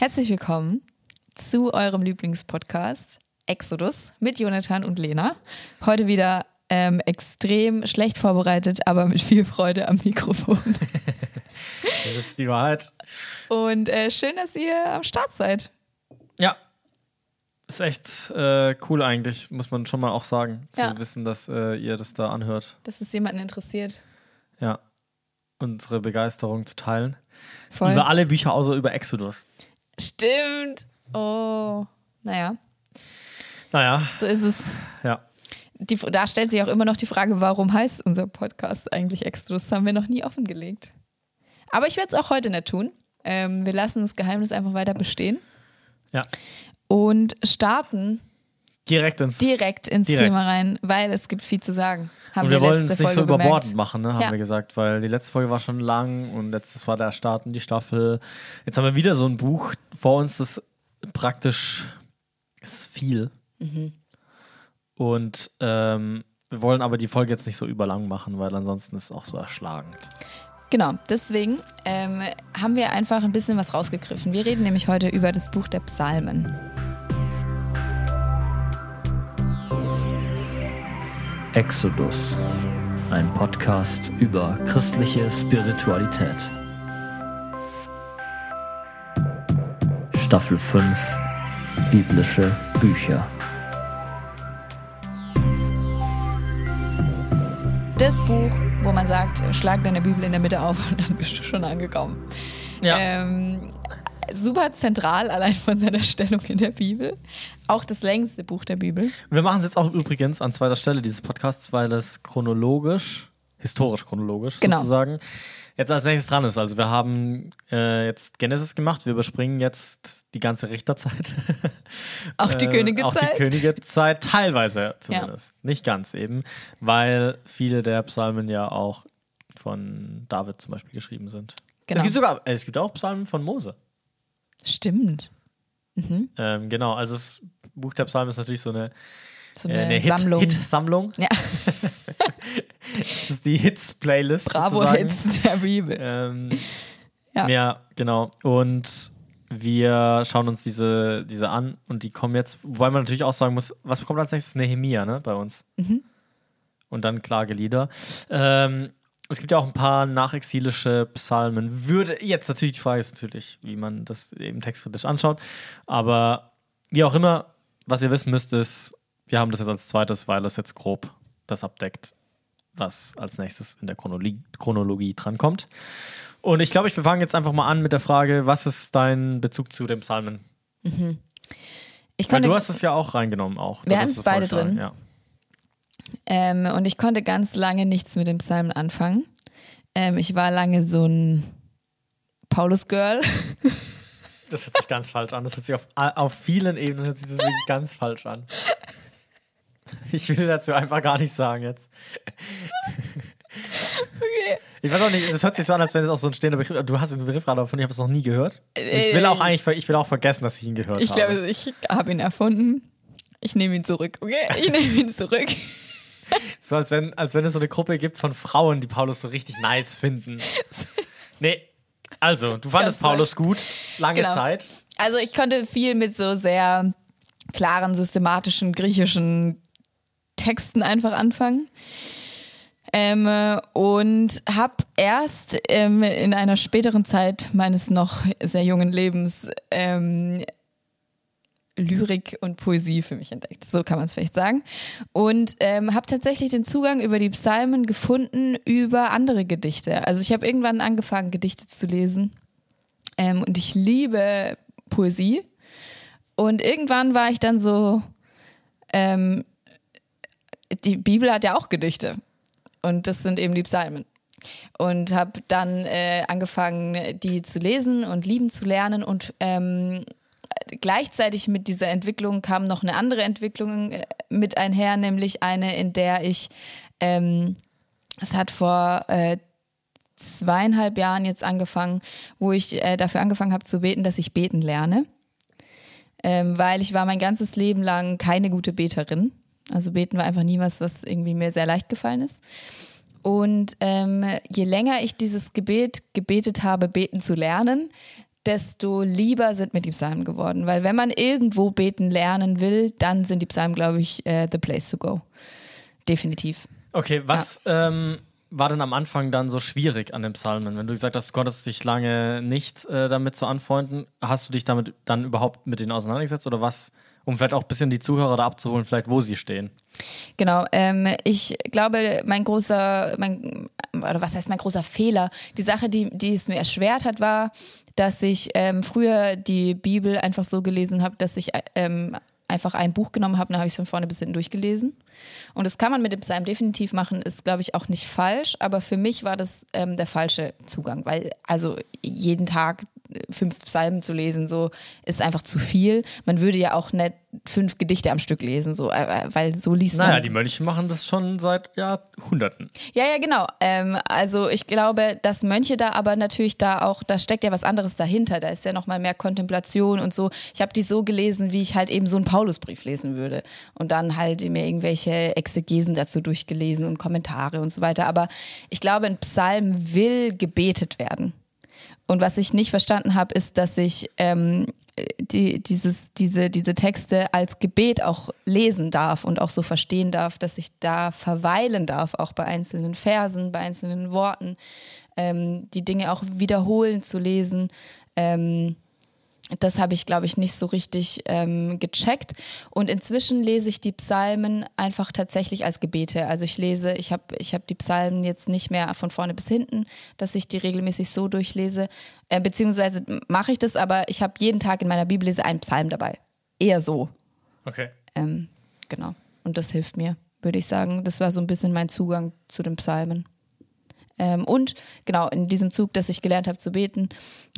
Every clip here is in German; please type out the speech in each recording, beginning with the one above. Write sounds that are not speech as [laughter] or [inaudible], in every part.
Herzlich willkommen zu eurem Lieblingspodcast Exodus mit Jonathan und Lena. Heute wieder ähm, extrem schlecht vorbereitet, aber mit viel Freude am Mikrofon. [laughs] das ist die Wahrheit. Und äh, schön, dass ihr am Start seid. Ja. Ist echt äh, cool eigentlich, muss man schon mal auch sagen, zu Ja. wissen, dass äh, ihr das da anhört. Dass es jemanden interessiert. Ja. Unsere Begeisterung zu teilen. Voll. Über alle Bücher außer über Exodus. Stimmt. Oh. Naja, Naja, so ist es. ja. Die, da stellt sich auch immer noch die Frage, warum heißt unser Podcast eigentlich Exodus? Das haben wir noch nie offengelegt. Aber ich werde es auch heute nicht tun. Ähm, wir lassen das Geheimnis einfach weiter bestehen Ja. und starten Direkt ins. direkt ins Direkt. Thema rein, weil es gibt viel zu sagen. Haben und wir wollen letzte es nicht so Folge überbordend gemerkt. machen, ne, haben Ja. wir gesagt, weil die letzte Folge war schon lang und letztes war der Start in die Staffel. Jetzt haben wir wieder so ein Buch vor uns, das praktisch ist viel. Mhm. Und ähm, wir wollen aber die Folge jetzt nicht so überlang machen, weil ansonsten ist es auch so erschlagend. Genau, deswegen ähm, haben wir einfach ein bisschen was rausgegriffen. Wir reden nämlich heute über das Buch der Psalmen. Exodus, ein Podcast über christliche Spiritualität. Staffel 5 Biblische Bücher. Das Buch, wo man sagt, schlag deine Bibel in der Mitte auf und [laughs] dann bist du schon angekommen. Ähm, super zentral, allein von seiner Stellung in der Bibel. Auch das längste Buch der Bibel. Wir machen es jetzt auch übrigens an zweiter Stelle dieses Podcasts, weil es chronologisch, historisch chronologisch Genau. sozusagen, jetzt als nächstes dran ist. Also wir haben äh, jetzt Genesis gemacht, wir überspringen jetzt die ganze Richterzeit. [laughs] Auch die Äh, Königezeit. Auch die Königezeit, teilweise zumindest. Nicht ganz eben, weil viele der Psalmen ja auch von David zum Beispiel geschrieben sind. Genau. Es gibt sogar, äh, es gibt auch Psalmen von Mose. Stimmt. Ähm, genau, also das Buch der Psalmen ist natürlich so eine, So äh, eine, eine Hit- Sammlung. Hit-Sammlung. Ja, [laughs] das ist die Hits-Playlist. Bravo sozusagen. Hits der Bibel. Ähm, Ja. ja. genau. Und wir schauen uns diese, diese an und die kommen jetzt, wobei man natürlich auch sagen muss, was kommt als nächstes? Nehemia, ne, bei uns. Mhm. Und dann Klagelieder. Ähm, es gibt ja auch ein paar nachexilische Psalmen. Würde, jetzt natürlich, die Frage ist natürlich, wie man das eben textkritisch anschaut. Aber wie auch immer, was ihr wissen müsst, ist, wir haben das jetzt als zweites, weil es jetzt grob das abdeckt, was als nächstes in der Chronologie, Chronologie drankommt. Und ich glaube, ich wir fangen jetzt einfach mal an mit der Frage, was ist dein Bezug zu den Psalmen? Ich Weil konnte, du hast es ja auch reingenommen auch. Wir haben es beide drin. Ja. Ähm, und ich konnte ganz lange nichts mit dem Psalmen anfangen. Ähm, ich war lange so ein Paulus-Girl. [laughs] Das hört sich ganz falsch an. Das hört sich auf, auf vielen Ebenen hört sich das wirklich ganz falsch an. Ich will dazu einfach gar nichts sagen jetzt. Ich weiß auch nicht, das hört sich so an, als wenn es auch so ein stehender Begriff Du hast den Begriff gerade davon, ich habe es noch nie gehört. Ich will auch eigentlich, ich will auch vergessen, dass ich ihn gehört Ich habe. glaube, ich habe ihn erfunden. Ich nehme ihn zurück, okay? Ich nehme ihn zurück. [laughs] So als wenn, als wenn es so eine Gruppe gibt von Frauen, die Paulus so richtig nice finden. Nee, also, du fandest Ganz. Paulus gut, lange Genau. Zeit. Also ich konnte viel mit so sehr klaren, systematischen, griechischen Texten einfach anfangen. Ähm, äh, und habe erst ähm, in einer späteren Zeit meines noch sehr jungen Lebens ähm, Lyrik und Poesie für mich entdeckt. So kann man es vielleicht sagen. Und ähm, habe tatsächlich den Zugang über die Psalmen gefunden über andere Gedichte. Also ich habe irgendwann angefangen, Gedichte zu lesen. Ähm, und ich liebe Poesie. Und irgendwann war ich dann so, ähm, die Bibel hat ja auch Gedichte. Und das sind eben die Psalmen. Und habe dann äh, angefangen, die zu lesen und lieben zu lernen. Und ähm, gleichzeitig mit dieser Entwicklung kam noch eine andere Entwicklung äh, mit einher, nämlich eine, in der ich, ähm, es hat vor äh, zweieinhalb Jahren jetzt angefangen, wo ich äh, dafür angefangen habe zu beten, dass ich beten lerne. Ähm, weil ich war mein ganzes Leben lang keine gute Beterin. Also beten war einfach nie was, was irgendwie mir sehr leicht gefallen ist. Und ähm, je länger ich dieses Gebet gebetet habe, beten zu lernen, desto lieber sind mir die Psalmen geworden. Weil wenn man irgendwo beten lernen will, dann sind die Psalmen, glaube ich, äh, the place to go. Definitiv. Okay, was ähm, war denn am Anfang dann so schwierig an den Psalmen? Wenn du gesagt hast, du konntest dich lange nicht äh, damit so anfreunden, hast du dich damit dann überhaupt mit denen auseinandergesetzt oder was? Um vielleicht auch ein bisschen die Zuhörer da abzuholen, vielleicht wo sie stehen. Genau, ähm, ich glaube, mein großer, mein, oder was heißt mein großer Fehler? Die Sache, die, die es mir erschwert hat, war, dass ich ähm, früher die Bibel einfach so gelesen habe, dass ich ähm, einfach ein Buch genommen habe, dann habe ich es von vorne bis hinten durchgelesen. Und das kann man mit dem Psalm definitiv machen, ist, glaube ich, auch nicht falsch, aber für mich war das ähm, der falsche Zugang, weil also jeden Tag fünf Psalmen zu lesen, so ist einfach zu viel. Man würde ja auch nicht fünf Gedichte am Stück lesen, so, äh, weil so liest naja, man. Naja, die Mönche machen das schon seit Jahrhunderten. Ja, ja, genau. Ähm, also ich glaube, dass Mönche da aber natürlich da auch, da steckt ja was anderes dahinter. Da ist ja nochmal mehr Kontemplation und so. Ich habe die so gelesen, wie ich halt eben so einen Paulusbrief lesen würde. Und dann halt mir irgendwelche Exegesen dazu durchgelesen und Kommentare und so weiter. Aber ich glaube, ein Psalm will gebetet werden. Und was ich nicht verstanden habe, ist, dass ich ähm, die, dieses, diese, diese Texte als Gebet auch lesen darf und auch so verstehen darf, dass ich da verweilen darf, auch bei einzelnen Versen, bei einzelnen Worten, ähm, die Dinge auch wiederholen zu lesen. Ähm, das habe ich, glaube ich, nicht so richtig ähm, gecheckt. Und inzwischen lese ich die Psalmen einfach tatsächlich als Gebete. Also ich lese, ich habe ich hab die Psalmen jetzt nicht mehr von vorne bis hinten, dass ich die regelmäßig so durchlese. Äh, beziehungsweise mache ich das, aber ich habe jeden Tag in meiner Bibellese einen Psalm dabei. Eher so. Okay. Ähm, genau. Und das hilft mir, würde ich sagen. Das war so ein bisschen mein Zugang zu den Psalmen. Ähm, und genau, in diesem Zug, dass ich gelernt habe zu beten,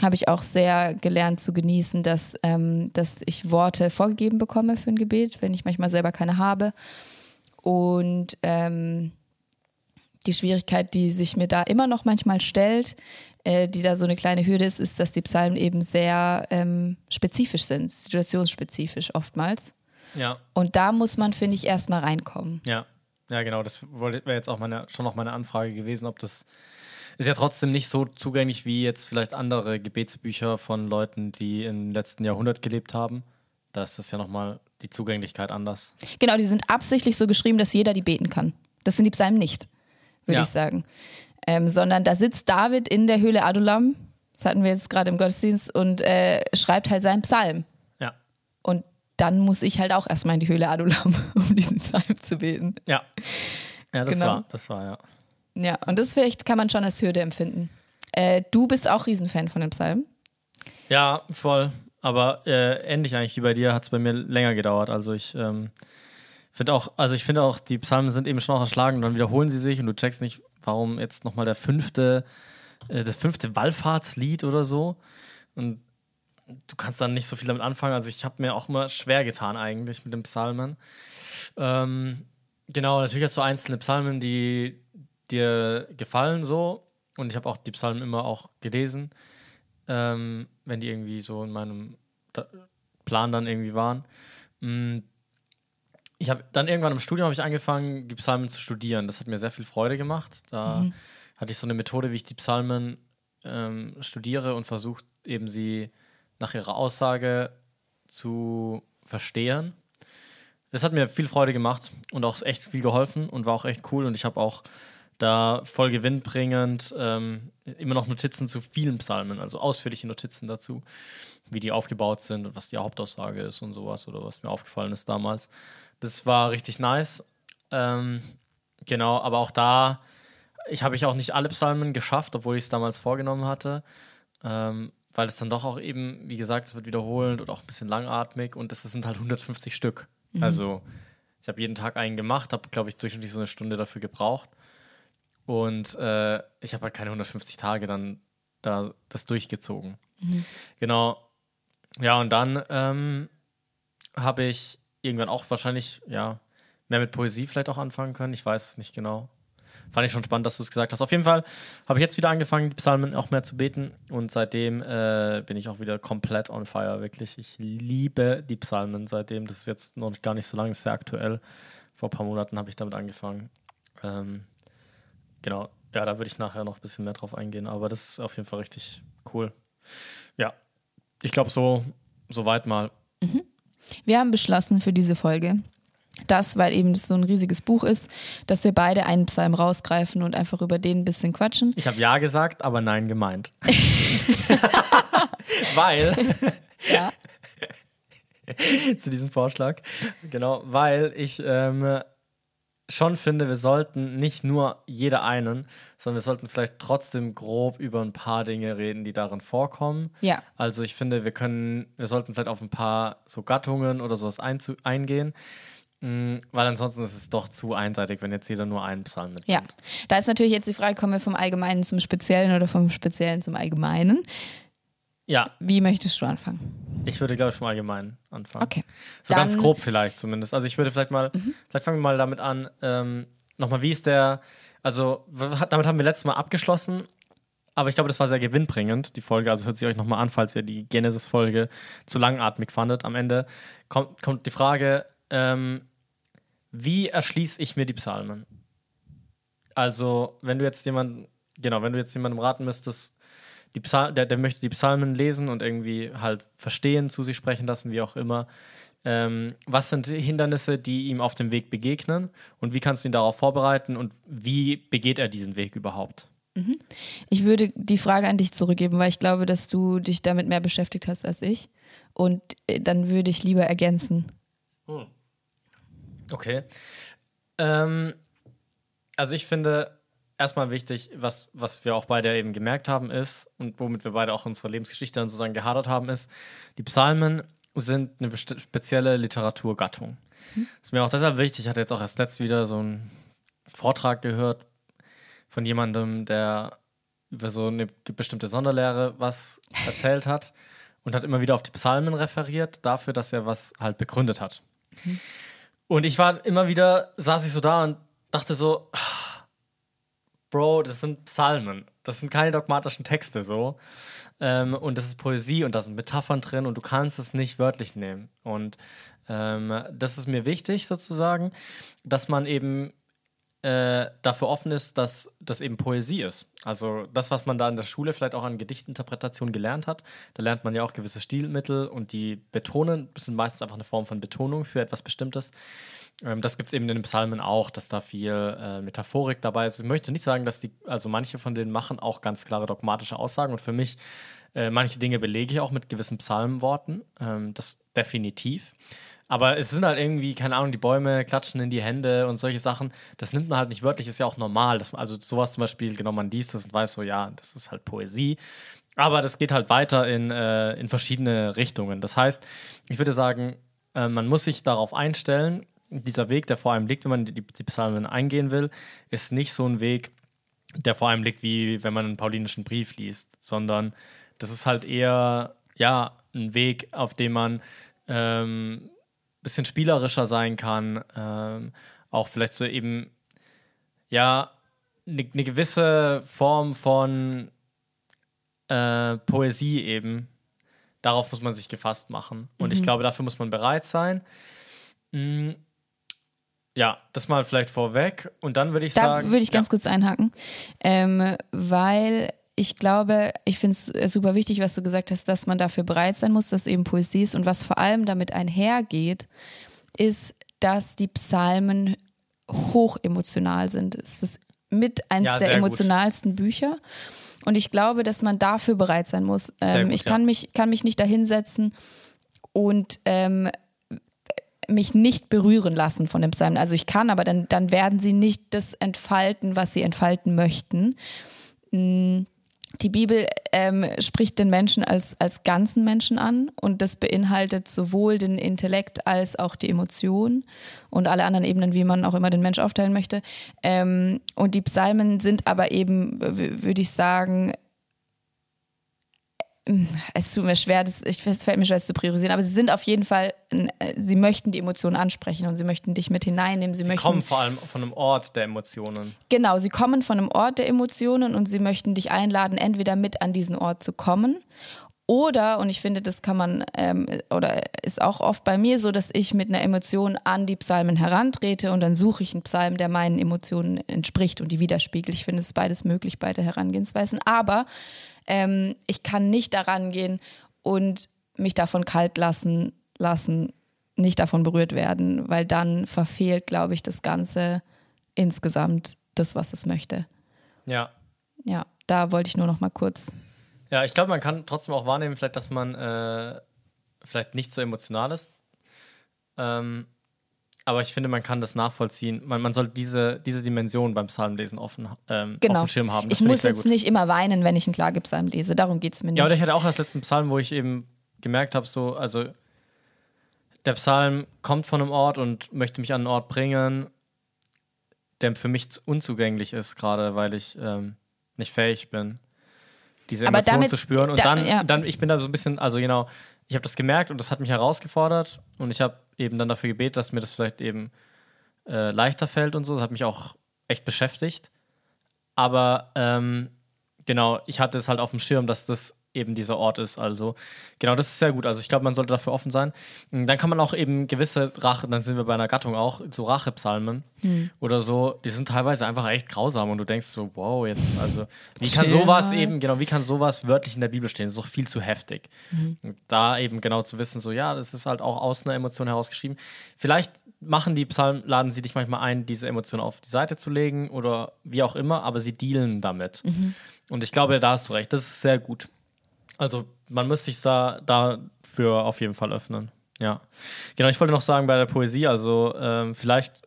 habe ich auch sehr gelernt zu genießen, dass, ähm, dass ich Worte vorgegeben bekomme für ein Gebet, wenn ich manchmal selber keine habe. Und ähm, die Schwierigkeit, die sich mir da immer noch manchmal stellt, äh, die da so eine kleine Hürde ist, ist, dass die Psalmen eben sehr ähm, spezifisch sind, situationsspezifisch oftmals. Ja. Und da muss man, finde ich, erstmal reinkommen. Ja. Ja, genau, das wäre jetzt auch meine, schon noch meine Anfrage gewesen, ob das ist ja trotzdem nicht so zugänglich wie jetzt vielleicht andere Gebetsbücher von Leuten, die im letzten Jahrhundert gelebt haben. Da ist das ja nochmal die Zugänglichkeit anders. Genau, die sind absichtlich so geschrieben, dass jeder die beten kann. Das sind die Psalmen nicht, würde Ja. ich sagen. Ähm, sondern da sitzt David in der Höhle Adulam, das hatten wir jetzt gerade im Gottesdienst, und äh, schreibt halt seinen Psalm. Ja. Und dann muss ich halt auch erstmal in die Höhle Adulam, [laughs] um diesen Psalm zu beten. Ja. Ja, das Genau. war, das war, ja. Ja, und das vielleicht kann man schon als Hürde empfinden. Äh, du bist auch Riesenfan von dem Psalm. Ja, voll. Aber äh, ähnlich eigentlich wie bei dir hat es bei mir länger gedauert. Also ich ähm, finde auch, also ich finde auch, die Psalmen sind eben schon auch erschlagen und dann wiederholen sie sich und du checkst nicht, warum jetzt nochmal der fünfte, äh, das fünfte Wallfahrtslied oder so. Und du kannst dann nicht so viel damit anfangen. Also ich habe mir auch immer schwer getan eigentlich mit den Psalmen. Ähm, genau, natürlich hast du einzelne Psalmen, die dir gefallen so. Und ich habe auch die Psalmen immer auch gelesen, ähm, wenn die irgendwie so in meinem Plan dann irgendwie waren. Mm, Ich habe dann irgendwann im Studium habe ich angefangen, die Psalmen zu studieren. Das hat mir sehr viel Freude gemacht. Da hatte ich so eine Methode, wie ich die Psalmen ähm, studiere und versuche eben sie nach ihrer Aussage zu verstehen. Das hat mir viel Freude gemacht und auch echt viel geholfen und war auch echt cool. Und ich habe auch da voll gewinnbringend ähm, immer noch Notizen zu vielen Psalmen, also ausführliche Notizen dazu, wie die aufgebaut sind und was die Hauptaussage ist und sowas oder was mir aufgefallen ist damals. Das war richtig nice. Ähm, genau, aber auch da, ich habe ich auch nicht alle Psalmen geschafft, obwohl ich es damals vorgenommen hatte. Ähm, weil es dann doch auch eben, wie gesagt, es wird wiederholend und auch ein bisschen langatmig und es sind halt 150 Stück. Also ich habe jeden Tag einen gemacht, habe, glaube ich, durchschnittlich so eine Stunde dafür gebraucht. Und äh, ich habe halt keine 150 Tage dann da das durchgezogen. Genau. Ja, und dann ähm, habe ich irgendwann auch wahrscheinlich, ja, mehr mit Poesie vielleicht auch anfangen können. Ich weiß es nicht genau. Fand ich schon spannend, dass du es gesagt hast. Auf jeden Fall habe ich jetzt wieder angefangen, die Psalmen auch mehr zu beten. Und seitdem äh, bin ich auch wieder komplett on fire, wirklich. Ich liebe die Psalmen seitdem. Das ist jetzt noch gar nicht so lange, ist sehr aktuell. Vor ein paar Monaten habe ich damit angefangen. Ähm, genau. Ja, da würde ich nachher noch ein bisschen mehr drauf eingehen. Aber das ist auf jeden Fall richtig cool. Ja. ich glaube, so, so weit mal. Wir haben beschlossen für diese Folge, dass, weil eben das so ein riesiges Buch ist, dass wir beide einen Psalm rausgreifen und einfach über den ein bisschen quatschen. Ich habe Ja gesagt, aber Nein gemeint. [laughs] [laughs] weil, Ja. zu diesem Vorschlag, genau, weil ich ähm, schon finde, wir sollten nicht nur jeder einen, sondern wir sollten vielleicht trotzdem grob über ein paar Dinge reden, die darin vorkommen. Ja. Also ich finde, wir können, wir sollten vielleicht auf ein paar so Gattungen oder sowas einzu eingehen, mh, weil ansonsten ist es doch zu einseitig, wenn jetzt jeder nur einen Psalm mitnimmt. Ja, da ist natürlich jetzt die Frage, kommen wir vom Allgemeinen zum Speziellen oder vom Speziellen zum Allgemeinen? Ja, Wie möchtest du anfangen? ich würde, glaube ich, vom Allgemeinen anfangen. Okay. So ganz Dann- grob vielleicht zumindest. Also ich würde vielleicht mal, vielleicht fangen wir mal damit an, ähm, nochmal, wie ist der, also damit haben wir letztes Mal abgeschlossen, aber ich glaube, das war sehr gewinnbringend, die Folge. Also hört sie euch nochmal an, falls ihr die Genesis-Folge zu langatmig fandet. Am Ende kommt, kommt die Frage, ähm, wie erschließe ich mir die Psalmen? Also, wenn du jetzt jemanden, genau, wenn du jetzt jemandem raten müsstest, die Psal der, der möchte die Psalmen lesen und irgendwie halt verstehen, zu sich sprechen lassen, wie auch immer. Ähm, was sind Hindernisse, die ihm auf dem Weg begegnen und wie kannst du ihn darauf vorbereiten und wie begeht er diesen Weg überhaupt? Ich würde die Frage an dich zurückgeben, weil ich glaube, dass du dich damit mehr beschäftigt hast als ich. Und äh, dann würde ich lieber ergänzen. Okay. Ähm, also ich finde erstmal wichtig, was, was wir auch beide eben gemerkt haben, ist und womit wir beide auch unsere Lebensgeschichte dann sozusagen gehadert haben, ist, die Psalmen sind eine spezielle Literaturgattung. Ist mir auch deshalb wichtig, ich hatte jetzt auch erst letzt wieder so einen Vortrag gehört von jemandem, der über so eine bestimmte Sonderlehre was erzählt hat und hat immer wieder auf die Psalmen referiert, dafür, dass er was halt begründet hat. Und ich war immer wieder, saß ich so da und dachte so, Bro, das sind Psalmen. Das sind keine dogmatischen Texte so. Ähm, und das ist Poesie und da sind Metaphern drin und du kannst es nicht wörtlich nehmen. Und ähm, das ist mir wichtig sozusagen, dass man eben äh, dafür offen ist, dass das eben Poesie ist. Also das, was man da in der Schule vielleicht auch an Gedichtinterpretation gelernt hat, da lernt man ja auch gewisse Stilmittel und die betonen, sind meistens einfach eine Form von Betonung für etwas Bestimmtes. Ähm, das gibt es eben in den Psalmen auch, dass da viel äh, Metaphorik dabei ist. Ich möchte nicht sagen, dass die, also manche von denen machen auch ganz klare dogmatische Aussagen und für mich, äh, manche Dinge belege ich auch mit gewissen Psalmworten, ähm, das definitiv. Aber es sind halt irgendwie, keine Ahnung, die Bäume klatschen in die Hände und solche Sachen. Das nimmt man halt nicht wörtlich, ist ja auch normal. Dass, man- also sowas zum Beispiel, genau, man liest das und weiß so, ja, das ist halt Poesie. Aber das geht halt weiter in, äh, in verschiedene Richtungen. Das heißt, ich würde sagen, äh, man muss sich darauf einstellen, dieser Weg, der vor einem liegt, wenn man die, die Psalmen eingehen will, ist nicht so ein Weg, der vor einem liegt, wie wenn man einen paulinischen Brief liest, sondern das ist halt eher, ja, ein Weg, auf dem man ähm, bisschen spielerischer sein kann, ähm, auch vielleicht so eben, ja, eine ne gewisse Form von äh, Poesie eben, darauf muss man sich gefasst machen. Und ich glaube, dafür muss man bereit sein. Mm, ja, das mal vielleicht vorweg. Und dann würde ich Da sagen. würde ich ganz ja, kurz einhaken, ähm, weil ich glaube, ich finde es super wichtig, was du gesagt hast, dass man dafür bereit sein muss, dass eben Poesie ist. Und was vor allem damit einhergeht, ist, dass die Psalmen hoch emotional sind. Es ist mit eines Ja, der sehr gut. emotionalsten Bücher. Und ich glaube, dass man dafür bereit sein muss. Ähm, gut, ich kann, mich, kann mich nicht dahinsetzen und ähm, mich nicht berühren lassen von dem Psalm. Also ich kann, aber dann, dann werden sie nicht das entfalten, was sie entfalten möchten. Die Bibel ähm, spricht den Menschen als, als ganzen Menschen an und das beinhaltet sowohl den Intellekt als auch die Emotionen und alle anderen Ebenen, wie man auch immer den Mensch aufteilen möchte. Ähm, und die Psalmen sind aber eben, würde ich sagen, es tut mir schwer, das, ich, es fällt mir schwer, das zu priorisieren, aber sie sind auf jeden Fall, äh, sie möchten die Emotionen ansprechen und sie möchten dich mit hineinnehmen. Sie, Sie möchten, kommen vor allem von einem Ort der Emotionen. Genau, sie kommen von einem Ort der Emotionen und sie möchten dich einladen, entweder mit an diesen Ort zu kommen oder, und ich finde, das kann man, ähm, oder ist auch oft bei mir so, dass ich mit einer Emotion an die Psalmen herantrete und dann suche ich einen Psalm, der meinen Emotionen entspricht und die widerspiegelt. Ich finde, es ist beides möglich, beide Herangehensweisen. Aber ähm, ich kann nicht daran gehen und mich davon kalt lassen, lassen, nicht davon berührt werden, weil dann verfehlt, glaube ich, das Ganze insgesamt das, was es möchte. Ja. Ja, da wollte ich nur noch mal kurz. Ja, ich glaube, man kann trotzdem auch wahrnehmen, vielleicht, dass man äh, vielleicht nicht so emotional ist. Ähm, aber ich finde, man kann das nachvollziehen. Man, man soll diese, diese Dimension beim Psalmlesen offen ähm, auf Genau. dem Schirm haben. Das Ich muss sehr jetzt gut. nicht immer weinen, wenn ich einen Klagepsalm lese. Darum geht es mir nicht. Ja, oder ich hatte auch als letzten Psalm, wo ich eben gemerkt habe, so, also der Psalm kommt von einem Ort und möchte mich an einen Ort bringen, der für mich zu- unzugänglich ist, gerade weil ich ähm, nicht fähig bin, diese Emotionen damit- zu spüren. Und da- dann, ja. dann, ich bin da so ein bisschen, also genau, ich habe das gemerkt und das hat mich herausgefordert und ich habe eben dann dafür gebetet, dass mir das vielleicht eben äh, leichter fällt und so. Das hat mich auch echt beschäftigt. Aber ähm, genau, ich hatte es halt auf dem Schirm, dass das eben dieser Ort ist. Also, genau, das ist sehr gut. Also, ich glaube, man sollte dafür offen sein. Mm, Dann kann man auch eben gewisse Rache, dann sind wir bei einer Gattung auch, so Rachepsalmen oder so, die sind teilweise einfach echt grausam und du denkst so, wow, jetzt, also, wie kann sowas eben, genau, wie kann sowas wörtlich in der Bibel stehen? Das ist doch viel zu heftig. Und da eben genau zu wissen, so, ja, das ist halt auch aus einer Emotion herausgeschrieben. Vielleicht machen die Psalmen, laden sie dich manchmal ein, diese Emotion auf die Seite zu legen oder wie auch immer, aber sie dealen damit. Und ich glaube, da hast du recht, das ist sehr gut. Also man muss sich da dafür auf jeden Fall öffnen. Ja. Genau, ich wollte noch sagen bei der Poesie, also ähm, vielleicht,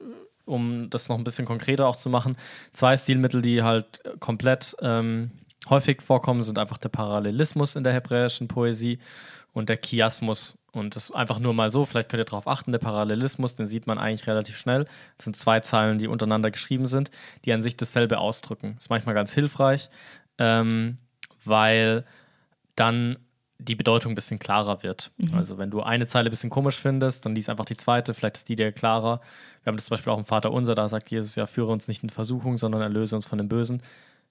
um das noch ein bisschen konkreter auch zu machen, zwei Stilmittel, die halt komplett ähm, häufig vorkommen, sind einfach der Parallelismus in der hebräischen Poesie und der Chiasmus. Und das einfach nur mal so, vielleicht könnt ihr darauf achten, der Parallelismus, den sieht man eigentlich relativ schnell. Das sind zwei Zeilen, die untereinander geschrieben sind, die an sich dasselbe ausdrücken. Ist manchmal ganz hilfreich, ähm, weil dann die Bedeutung ein bisschen klarer wird. Also wenn du eine Zeile ein bisschen komisch findest, dann lies einfach die zweite, vielleicht ist die dir klarer. Wir haben das zum Beispiel auch im Vater Unser, da sagt Jesus ja, führe uns nicht in Versuchung, sondern erlöse uns von dem Bösen.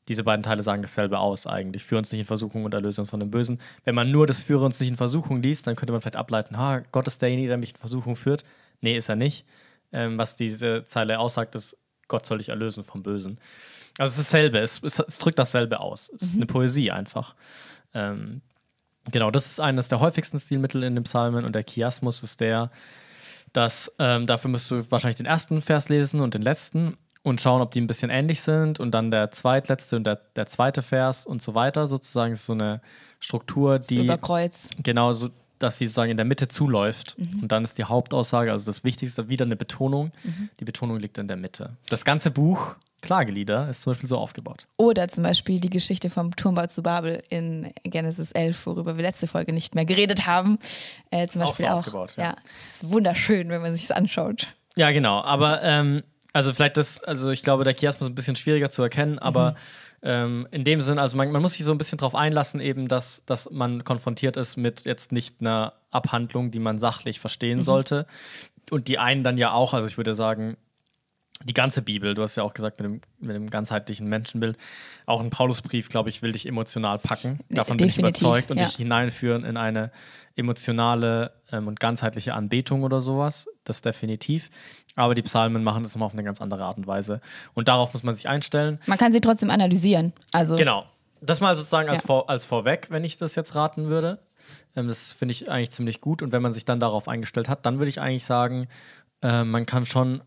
Diese beiden Teile sagen dasselbe aus eigentlich. Führe uns nicht in Versuchung und erlöse uns von dem Bösen. Wenn man nur das Führe uns nicht in Versuchung liest, dann könnte man vielleicht ableiten, ha, Gott ist derjenige, der mich in Versuchung führt. Nee, ist er nicht. Ähm, was diese Zeile aussagt, ist, Gott soll dich erlösen vom Bösen. Also es ist dasselbe, es, es, es drückt dasselbe aus. Es ist eine Poesie einfach. Ähm, genau, das ist eines der häufigsten Stilmittel in den Psalmen und der Chiasmus ist der, dass ähm, dafür musst du wahrscheinlich den ersten Vers lesen und den letzten und schauen, ob die ein bisschen ähnlich sind und dann der zweitletzte und der, der zweite Vers und so weiter. Sozusagen ist so eine Struktur, die Über Kreuz. genau so, dass sie sozusagen in der Mitte zuläuft. Mhm. Und dann ist die Hauptaussage, also das Wichtigste, wieder eine Betonung. Mhm. Die Betonung liegt in der Mitte. Das ganze Buch, Klagelieder, ist zum Beispiel so aufgebaut. Oder zum Beispiel die Geschichte vom Turmbau zu Babel in Genesis 11, worüber wir letzte Folge nicht mehr geredet haben. Äh, zum Ist auch Beispiel so auch. aufgebaut, ja. ja, es ist wunderschön, wenn man sich anschaut. Ja, genau. Aber ähm, also vielleicht das, also ich glaube, der Chiasmus ist ein bisschen schwieriger zu erkennen, aber ähm, in dem Sinn, also man, man muss sich so ein bisschen darauf einlassen, eben, dass, dass man konfrontiert ist mit jetzt nicht einer Abhandlung, die man sachlich verstehen sollte. Und die einen dann ja auch, also ich würde sagen, die ganze Bibel, du hast ja auch gesagt, mit dem, mit dem ganzheitlichen Menschenbild, auch ein Paulusbrief, glaube ich, will dich emotional packen. Davon bin ich Definitiv, überzeugt und ja. dich hineinführen in eine emotionale ähm, und ganzheitliche Anbetung oder sowas. Das definitiv. Aber die Psalmen machen das immer auf eine ganz andere Art und Weise. Und darauf muss man sich einstellen. Man kann sie trotzdem analysieren. Also Genau. Das mal sozusagen als, Ja. vor, als vorweg, wenn ich das jetzt raten würde. Ähm, das finde ich eigentlich ziemlich gut. Und wenn man sich dann darauf eingestellt hat, dann würde ich eigentlich sagen, äh, man kann schon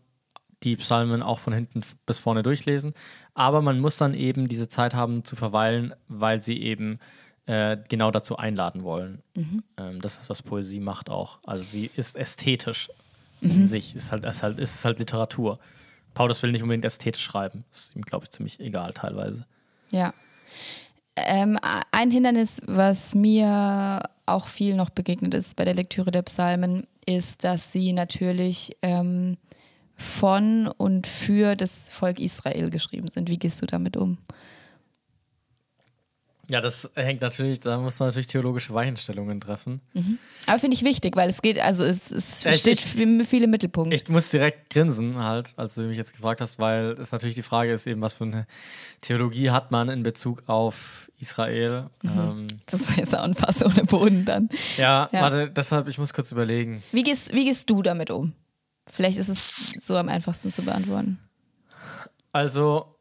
die Psalmen auch von hinten bis vorne durchlesen. Aber man muss dann eben diese Zeit haben zu verweilen, weil sie eben äh, genau dazu einladen wollen. Ähm, das ist, was Poesie macht auch. Also sie ist ästhetisch in sich. Ist halt, ist, halt, ist halt Literatur. Paulus will nicht unbedingt ästhetisch schreiben. Das ist ihm, glaube ich, ziemlich egal teilweise. Ja. Ähm, ein Hindernis, was mir auch viel noch begegnet ist bei der Lektüre der Psalmen, ist, dass sie natürlich ähm, von und für das Volk Israel geschrieben sind. Wie gehst du damit um? Ja, das hängt natürlich, da muss man natürlich theologische Weichenstellungen treffen. Aber finde ich wichtig, weil es geht, also es, es ich- steht ich- viel im Mittelpunkt. Ich muss direkt grinsen, halt, als du mich jetzt gefragt hast, weil es natürlich die Frage ist, eben, was für eine Theologie hat man in Bezug auf Israel. Ähm, Das ist jetzt auch ein Fass ohne Boden dann. ja, Ja. warte, deshalb, ich muss kurz überlegen. Wie gehst, wie gehst du damit um? Vielleicht ist es so am einfachsten zu beantworten. Also,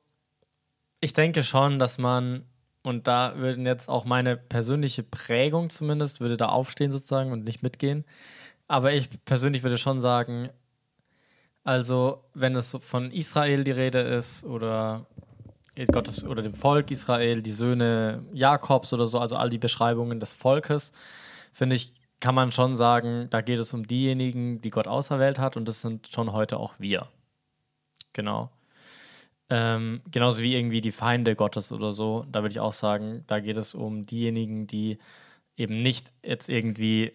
ich denke schon, dass man und da würden jetzt auch meine persönliche Prägung zumindest, würde da aufstehen sozusagen und nicht mitgehen. Aber ich persönlich würde schon sagen, also wenn es von Israel die Rede ist oder Gottes oder dem Volk Israel, die Söhne Jakobs oder so, also all die Beschreibungen des Volkes, finde ich, kann man schon sagen, da geht es um diejenigen, die Gott auserwählt hat und das sind schon heute auch wir. Genau. Ähm, genauso wie irgendwie die Feinde Gottes oder so, da würde ich auch sagen, da geht es um diejenigen, die eben nicht jetzt irgendwie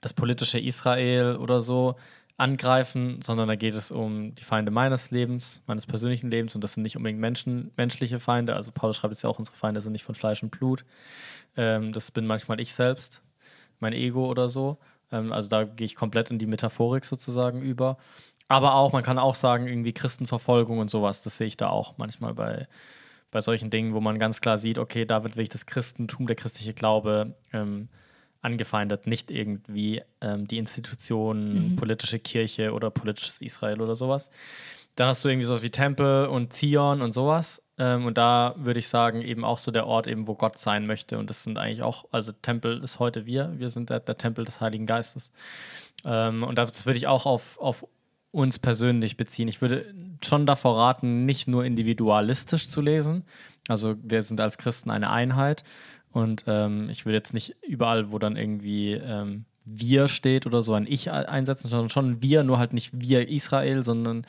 das politische Israel oder so angreifen, sondern da geht es um die Feinde meines Lebens, meines persönlichen Lebens und das sind nicht unbedingt Menschen, menschliche Feinde. Also Paulus schreibt es ja auch, unsere Feinde sind nicht von Fleisch und Blut. Ähm, das bin manchmal ich selbst, mein Ego oder so. Ähm, also da gehe ich komplett in die Metaphorik sozusagen über. Aber auch, man kann auch sagen, irgendwie Christenverfolgung und sowas, das sehe ich da auch manchmal bei, bei solchen Dingen, wo man ganz klar sieht, okay, da wird wirklich das Christentum, der christliche Glaube ähm, angefeindet, nicht irgendwie ähm, die Institution, mhm. politische Kirche oder politisches Israel oder sowas. Dann hast du irgendwie sowas wie Tempel und Zion und sowas. Ähm, und da würde ich sagen, eben auch so der Ort, eben, wo Gott sein möchte. Und das sind eigentlich auch, also Tempel ist heute wir, wir sind der, der Tempel des Heiligen Geistes. Ähm, und das würde ich auch auf, auf uns persönlich beziehen. Ich würde schon davor raten, nicht nur individualistisch zu lesen. Also wir sind als Christen eine Einheit und ähm, ich würde jetzt nicht überall, wo dann irgendwie ähm, wir steht oder so ein Ich einsetzen, sondern schon wir, nur halt nicht wir Israel, sondern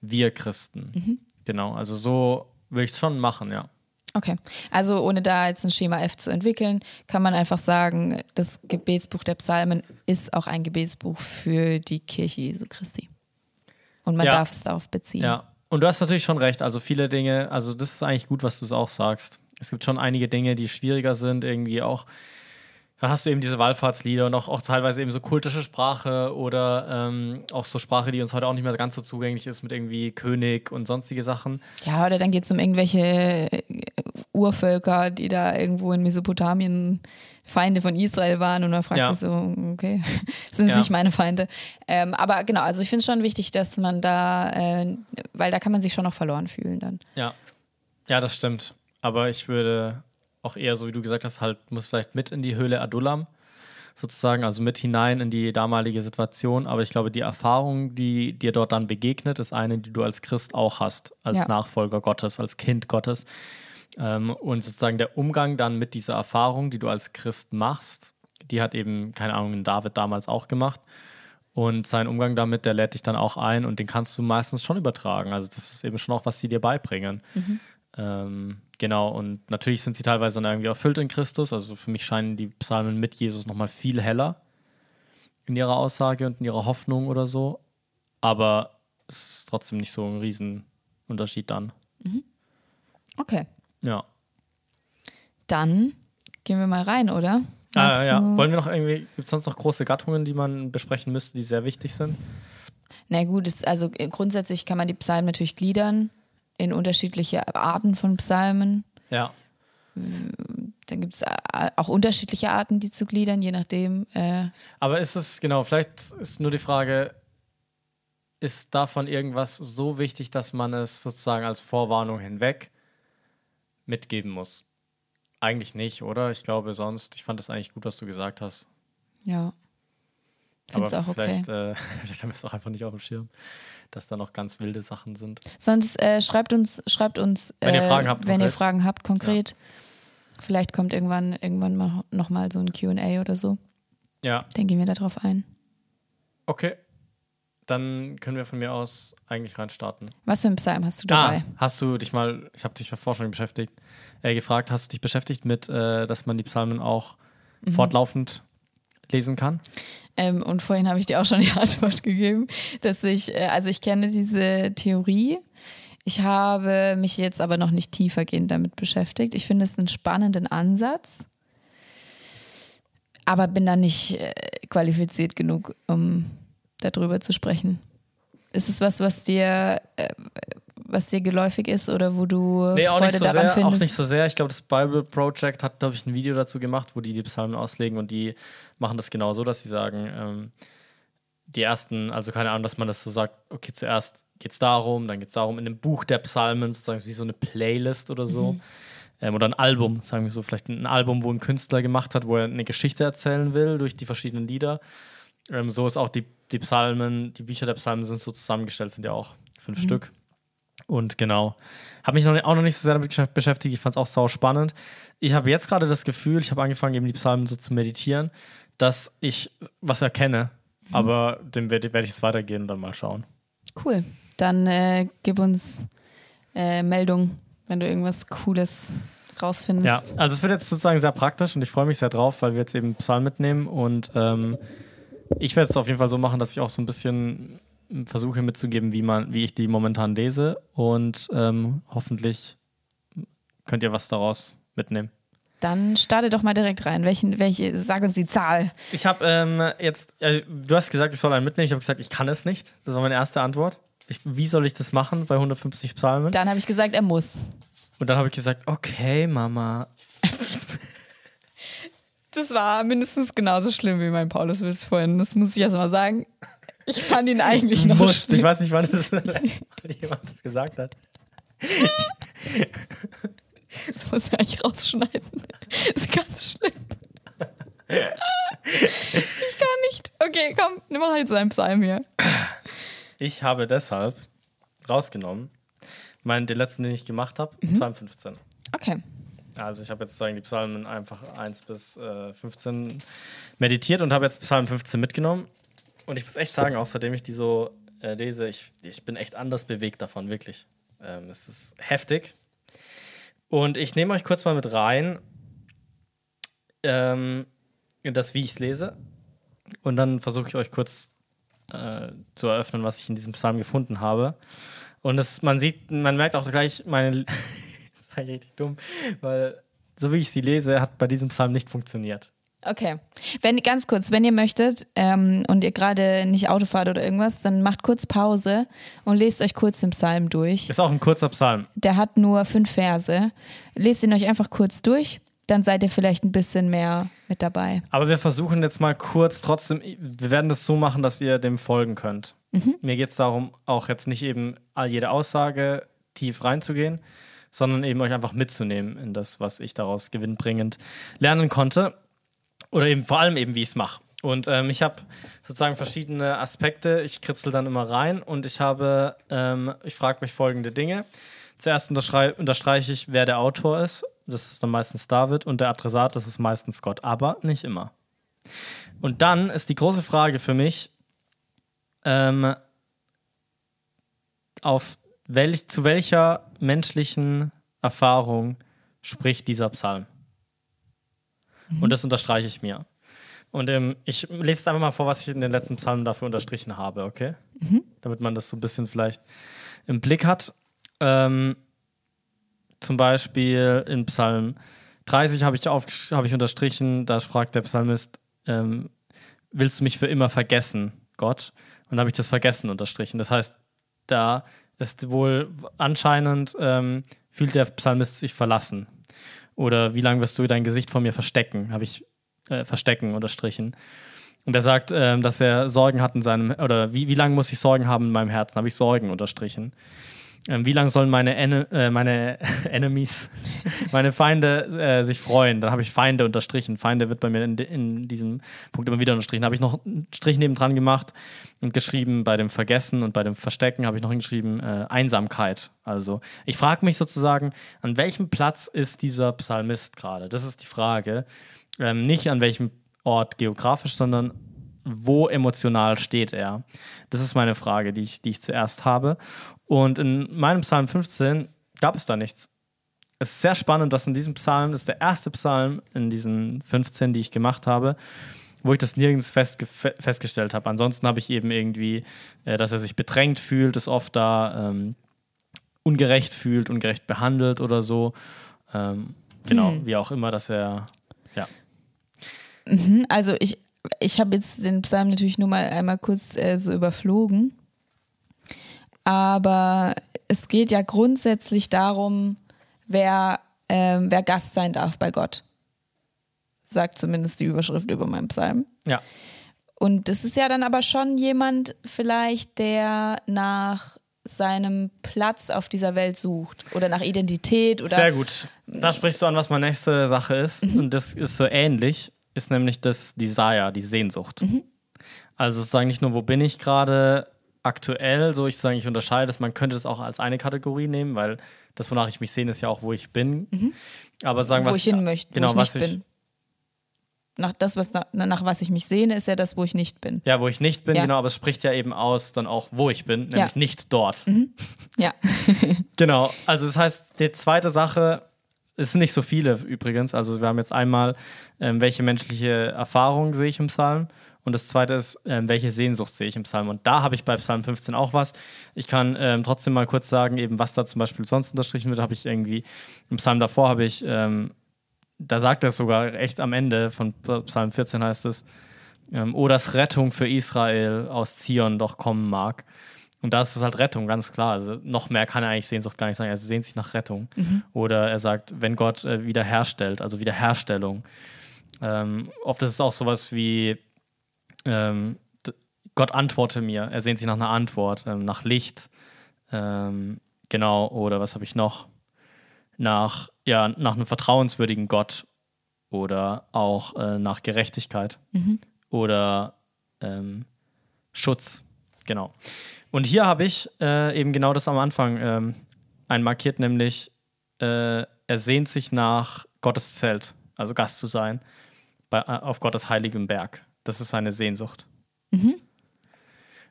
wir Christen. Mhm. Genau, also so würde ich es schon machen, ja. Okay, also ohne da jetzt ein Schema F zu entwickeln, kann man einfach sagen, das Gebetsbuch der Psalmen ist auch ein Gebetsbuch für die Kirche Jesu Christi. Und man ja. darf es darauf beziehen. Ja, und du hast natürlich schon recht. Also viele Dinge, also das ist eigentlich gut, was du es auch sagst es gibt schon einige Dinge, die schwieriger sind, irgendwie auch. Da hast du eben diese Wallfahrtslieder und auch, auch teilweise eben so kultische Sprache oder ähm, auch so Sprache, die uns heute auch nicht mehr ganz so zugänglich ist mit irgendwie König und sonstige Sachen. Ja, oder dann geht es um irgendwelche äh, Urvölker, die da irgendwo in Mesopotamien Feinde von Israel waren und man fragt ja. sich so, okay, [laughs] sind ja. nicht meine Feinde. Ähm, aber genau, also ich finde es schon wichtig, dass man da, äh, weil da kann man sich schon noch verloren fühlen dann. Ja, ja, das stimmt. Aber ich würde auch eher, so wie du gesagt hast, halt, muss vielleicht mit in die Höhle Adullam sozusagen, also mit hinein in die damalige Situation. Aber ich glaube, die Erfahrung, die dir dort dann begegnet, ist eine, die du als Christ auch hast, als ja. Nachfolger Gottes, als Kind Gottes. Ähm, und sozusagen der Umgang dann mit dieser Erfahrung, die du als Christ machst, die hat eben, keine Ahnung, David damals auch gemacht. Und sein Umgang damit, der lädt dich dann auch ein und den kannst du meistens schon übertragen. Also das ist eben schon auch, was sie dir beibringen. Mhm. Ähm, genau, und natürlich sind sie teilweise dann irgendwie erfüllt in Christus. Also für mich scheinen die Psalmen mit Jesus nochmal viel heller in ihrer Aussage und in ihrer Hoffnung oder so. Aber es ist trotzdem nicht so ein Riesenunterschied dann. Mhm. Okay. Ja. Dann gehen wir mal rein, oder? Ah, ja. Wollen wir noch irgendwie, gibt es sonst noch große Gattungen, die man besprechen müsste, die sehr wichtig sind? Na gut, es, also grundsätzlich kann man die Psalmen natürlich gliedern in unterschiedliche Arten von Psalmen. Ja. Dann gibt es auch unterschiedliche Arten, die zu gliedern, je nachdem. Äh Aber ist es, genau, vielleicht ist nur die Frage, ist davon irgendwas so wichtig, dass man es sozusagen als Vorwarnung hinweg mitgeben muss? Eigentlich nicht, oder? Ich glaube sonst, ich fand das eigentlich gut, was du gesagt hast. Ja. Finde es auch okay. Vielleicht, äh, [laughs] vielleicht haben wir es auch einfach nicht auf dem Schirm dass da noch ganz wilde Sachen sind. Sonst äh, schreibt uns, schreibt uns, wenn, ihr, Fragen habt, wenn ihr Fragen habt, konkret. Ja. Vielleicht kommt irgendwann, irgendwann mal so ein QA oder so. Ja. Dann gehen wir darauf ein. Okay. Dann können wir von mir aus eigentlich reinstarten. Was für ein Psalm hast du dabei? Ah, hast du dich mal, ich habe dich vor schon beschäftigt, äh, gefragt, hast du dich beschäftigt mit, äh, dass man die Psalmen auch mhm. fortlaufend lesen kann? Ähm, und vorhin habe ich dir auch schon die [laughs] Antwort gegeben, dass ich, äh, also ich kenne diese Theorie. Ich habe mich jetzt aber noch nicht tiefergehend damit beschäftigt. Ich finde es einen spannenden Ansatz, aber bin da nicht äh, qualifiziert genug, um darüber zu sprechen. Ist es was, was dir äh, was dir geläufig ist oder wo du nee, Freude so daran sehr, findest? Auch nicht so sehr. Ich glaube, das Bible Project hat, glaube ich, ein Video dazu gemacht, wo die die Psalmen auslegen und die machen das genau so, dass sie sagen, ähm, die ersten, also keine Ahnung, dass man das so sagt, okay, zuerst geht es darum, dann geht es darum, in dem Buch der Psalmen sozusagen wie so eine Playlist oder so. Mhm. ähm, oder ein Album, sagen wir so, vielleicht ein Album, wo ein Künstler gemacht hat, wo er eine Geschichte erzählen will durch die verschiedenen Lieder. Ähm, so ist auch die, die Psalmen, die Bücher der Psalmen sind so zusammengestellt, sind ja auch fünf Stück. Und genau, habe mich noch, auch noch nicht so sehr damit beschäftigt. Ich fand es auch sau spannend. Ich habe jetzt gerade das Gefühl, ich habe angefangen, eben die Psalmen so zu meditieren, dass ich was erkenne. Aber dem werde werd ich jetzt weitergehen und dann mal schauen. Cool. Dann äh, gib uns äh, Meldung, wenn du irgendwas Cooles rausfindest. Ja, also es wird jetzt sozusagen sehr praktisch und ich freue mich sehr drauf, weil wir jetzt eben Psalm mitnehmen und ähm, ich werde es auf jeden Fall so machen, dass ich auch so ein bisschen versuche mitzugeben, wie man, wie ich die momentan lese und ähm, hoffentlich könnt ihr was daraus mitnehmen. Dann starte doch mal direkt rein. Welchen, welche, sag uns die Zahl. Ich habe ähm, jetzt, äh, du hast gesagt, ich soll einen mitnehmen. Ich habe gesagt, ich kann es nicht. Das war meine erste Antwort. Ich, wie soll ich das machen bei 150 Psalmen? Dann habe ich gesagt, er muss. Und dann habe ich gesagt, okay, Mama. [laughs] Das war mindestens genauso schlimm wie mein Pauluswitz vorhin. Das muss ich erst mal sagen. Ich fand ihn eigentlich noch Musst. Ich schlimm. weiß nicht, wann das, [laughs] jemand das gesagt hat. Das muss er eigentlich rausschneiden. Das ist ganz schlimm. Ich kann nicht. Okay, komm, nimm mal halt seinen Psalm hier. Ich habe deshalb rausgenommen, meinen, den letzten, den ich gemacht habe, Psalm 15. Okay. Also ich habe jetzt sozusagen die Psalmen einfach 1 bis äh, 15 meditiert und habe jetzt Psalm 15 mitgenommen. Und ich muss echt sagen, auch seitdem ich die so äh, lese, ich, ich bin echt anders bewegt davon, wirklich. Ähm, es ist heftig. Und ich nehme euch kurz mal mit rein, ähm, in das, wie ich es lese. Und dann versuche ich euch kurz äh, zu eröffnen, was ich in diesem Psalm gefunden habe. Und das, man sieht, man merkt auch gleich, meine, [laughs] eigentlich richtig dumm, weil so wie ich sie lese, hat bei diesem Psalm nicht funktioniert. Okay. Wenn, ganz kurz, wenn ihr möchtet ähm, und ihr gerade nicht Auto fahrt oder irgendwas, dann macht kurz Pause und lest euch kurz den Psalm durch. Ist auch ein kurzer Psalm. Der hat nur fünf Verse. Lest ihn euch einfach kurz durch, dann seid ihr vielleicht ein bisschen mehr mit dabei. Aber wir versuchen jetzt mal kurz trotzdem, wir werden das so machen, dass ihr dem folgen könnt. Mir geht es darum, auch jetzt nicht eben all jede Aussage tief reinzugehen, sondern eben euch einfach mitzunehmen in das, was ich daraus gewinnbringend lernen konnte. Oder eben vor allem eben, wie ich es mache. Und ähm, ich habe sozusagen verschiedene Aspekte. Ich kritzel dann immer rein und ich habe, ähm, ich frage mich folgende Dinge. Zuerst unterstreiche ich, wer der Autor ist. Das ist dann meistens David und der Adressat, das ist meistens Gott, aber nicht immer. Und dann ist die große Frage für mich, ähm, auf welch, zu welcher menschlichen Erfahrung spricht dieser Psalm? Und das unterstreiche ich mir. Und ähm, ich lese jetzt einfach mal vor, was ich in den letzten Psalmen dafür unterstrichen habe, okay? Damit man das so ein bisschen vielleicht im Blick hat. Ähm, zum Beispiel in Psalm 30 habe ich, habe ich unterstrichen, da fragt der Psalmist, ähm, willst du mich für immer vergessen, Gott? Und da habe ich das Vergessen unterstrichen. Das heißt, da ist wohl anscheinend, ähm, fühlt der Psalmist sich verlassen. Oder wie lange wirst du dein Gesicht vor mir verstecken? Habe ich äh, verstecken unterstrichen. Und er sagt, ähm, dass er Sorgen hat in seinem, oder wie, wie lange muss ich Sorgen haben in meinem Herzen? Habe ich Sorgen unterstrichen. Ähm, wie lange sollen meine, Ene, äh, meine [laughs] Enemies, [laughs] meine Feinde äh, sich freuen? Dann habe ich Feinde unterstrichen. Feinde wird bei mir in, in diesem Punkt immer wieder unterstrichen. Habe ich noch einen Strich nebendran gemacht und geschrieben, bei dem Vergessen und bei dem Verstecken habe ich noch hingeschrieben, äh, Einsamkeit. Also ich frage mich sozusagen, an welchem Platz ist dieser Psalmist gerade? Das ist die Frage. Ähm, nicht an welchem Ort geografisch, sondern wo emotional steht er? Das ist meine Frage, die ich, die ich zuerst habe. Und in meinem Psalm 15 gab es da nichts. Es ist sehr spannend, dass in diesem Psalm, das ist der erste Psalm in diesen 15, die ich gemacht habe, wo ich das nirgends festge festgestellt habe. Ansonsten habe ich eben irgendwie, äh, dass er sich bedrängt fühlt, ist oft da ähm, ungerecht fühlt, ungerecht behandelt oder so. Ähm, genau, wie auch immer, dass er, ja. Also ich, ich habe jetzt den Psalm natürlich nur mal einmal kurz äh, so überflogen. Aber es geht ja grundsätzlich darum, wer, ähm, wer Gast sein darf bei Gott. Sagt zumindest die Überschrift über meinen Psalm. Ja, Und das ist ja dann aber schon jemand vielleicht, der nach seinem Platz auf dieser Welt sucht oder nach Identität oder Sehr gut. Da sprichst du an, was meine nächste Sache ist. Mhm. Und das ist so ähnlich, ist nämlich das Desire, die Sehnsucht. Mhm. Also sozusagen nicht nur, wo bin ich gerade aktuell, so ich sage, ich unterscheide das, man könnte das auch als eine Kategorie nehmen, weil das, wonach ich mich sehne, ist ja auch, wo ich bin. Aber sagen, Mhm. wo was ich hin möchte, genau, wo ich nicht bin. Nach das, was nach, nach was ich mich sehne, ist ja das, wo ich nicht bin. Ja, wo ich nicht bin, Ja. genau, aber es spricht ja eben aus, dann auch, wo ich bin, nämlich Ja. Mhm. nicht dort. Ja. [laughs] Genau, also das heißt, die zweite Sache, es sind nicht so viele übrigens, also wir haben jetzt einmal, ähm, welche menschliche Erfahrung sehe ich im Psalm und das zweite ist, ähm, welche Sehnsucht sehe ich im Psalm und da habe ich bei Psalm 15 auch was. Ich kann ähm, trotzdem mal kurz sagen, eben was da zum Beispiel sonst unterstrichen wird, habe ich irgendwie, im Psalm davor habe ich, ähm, da sagt er es sogar echt am Ende von Psalm 14 heißt es, ähm, oh, dass Rettung für Israel aus Zion doch kommen mag. Und da ist es halt Rettung, ganz klar. Also noch mehr kann er eigentlich Sehnsucht gar nicht sagen. Er sehnt sich nach Rettung. Oder er sagt, wenn Gott äh, wiederherstellt, also Wiederherstellung. Ähm, oft ist es auch sowas wie, ähm, Gott antworte mir. Er sehnt sich nach einer Antwort, ähm, nach Licht. Ähm, genau, oder was habe ich noch? Nach, ja, nach einem vertrauenswürdigen Gott. Oder auch äh, nach Gerechtigkeit. Oder ähm, Schutz. Genau. Und hier habe ich äh, eben genau das am Anfang ähm, einmarkiert, nämlich äh, er sehnt sich nach Gottes Zelt, also Gast zu sein, bei, äh, auf Gottes heiligem Berg. Das ist seine Sehnsucht.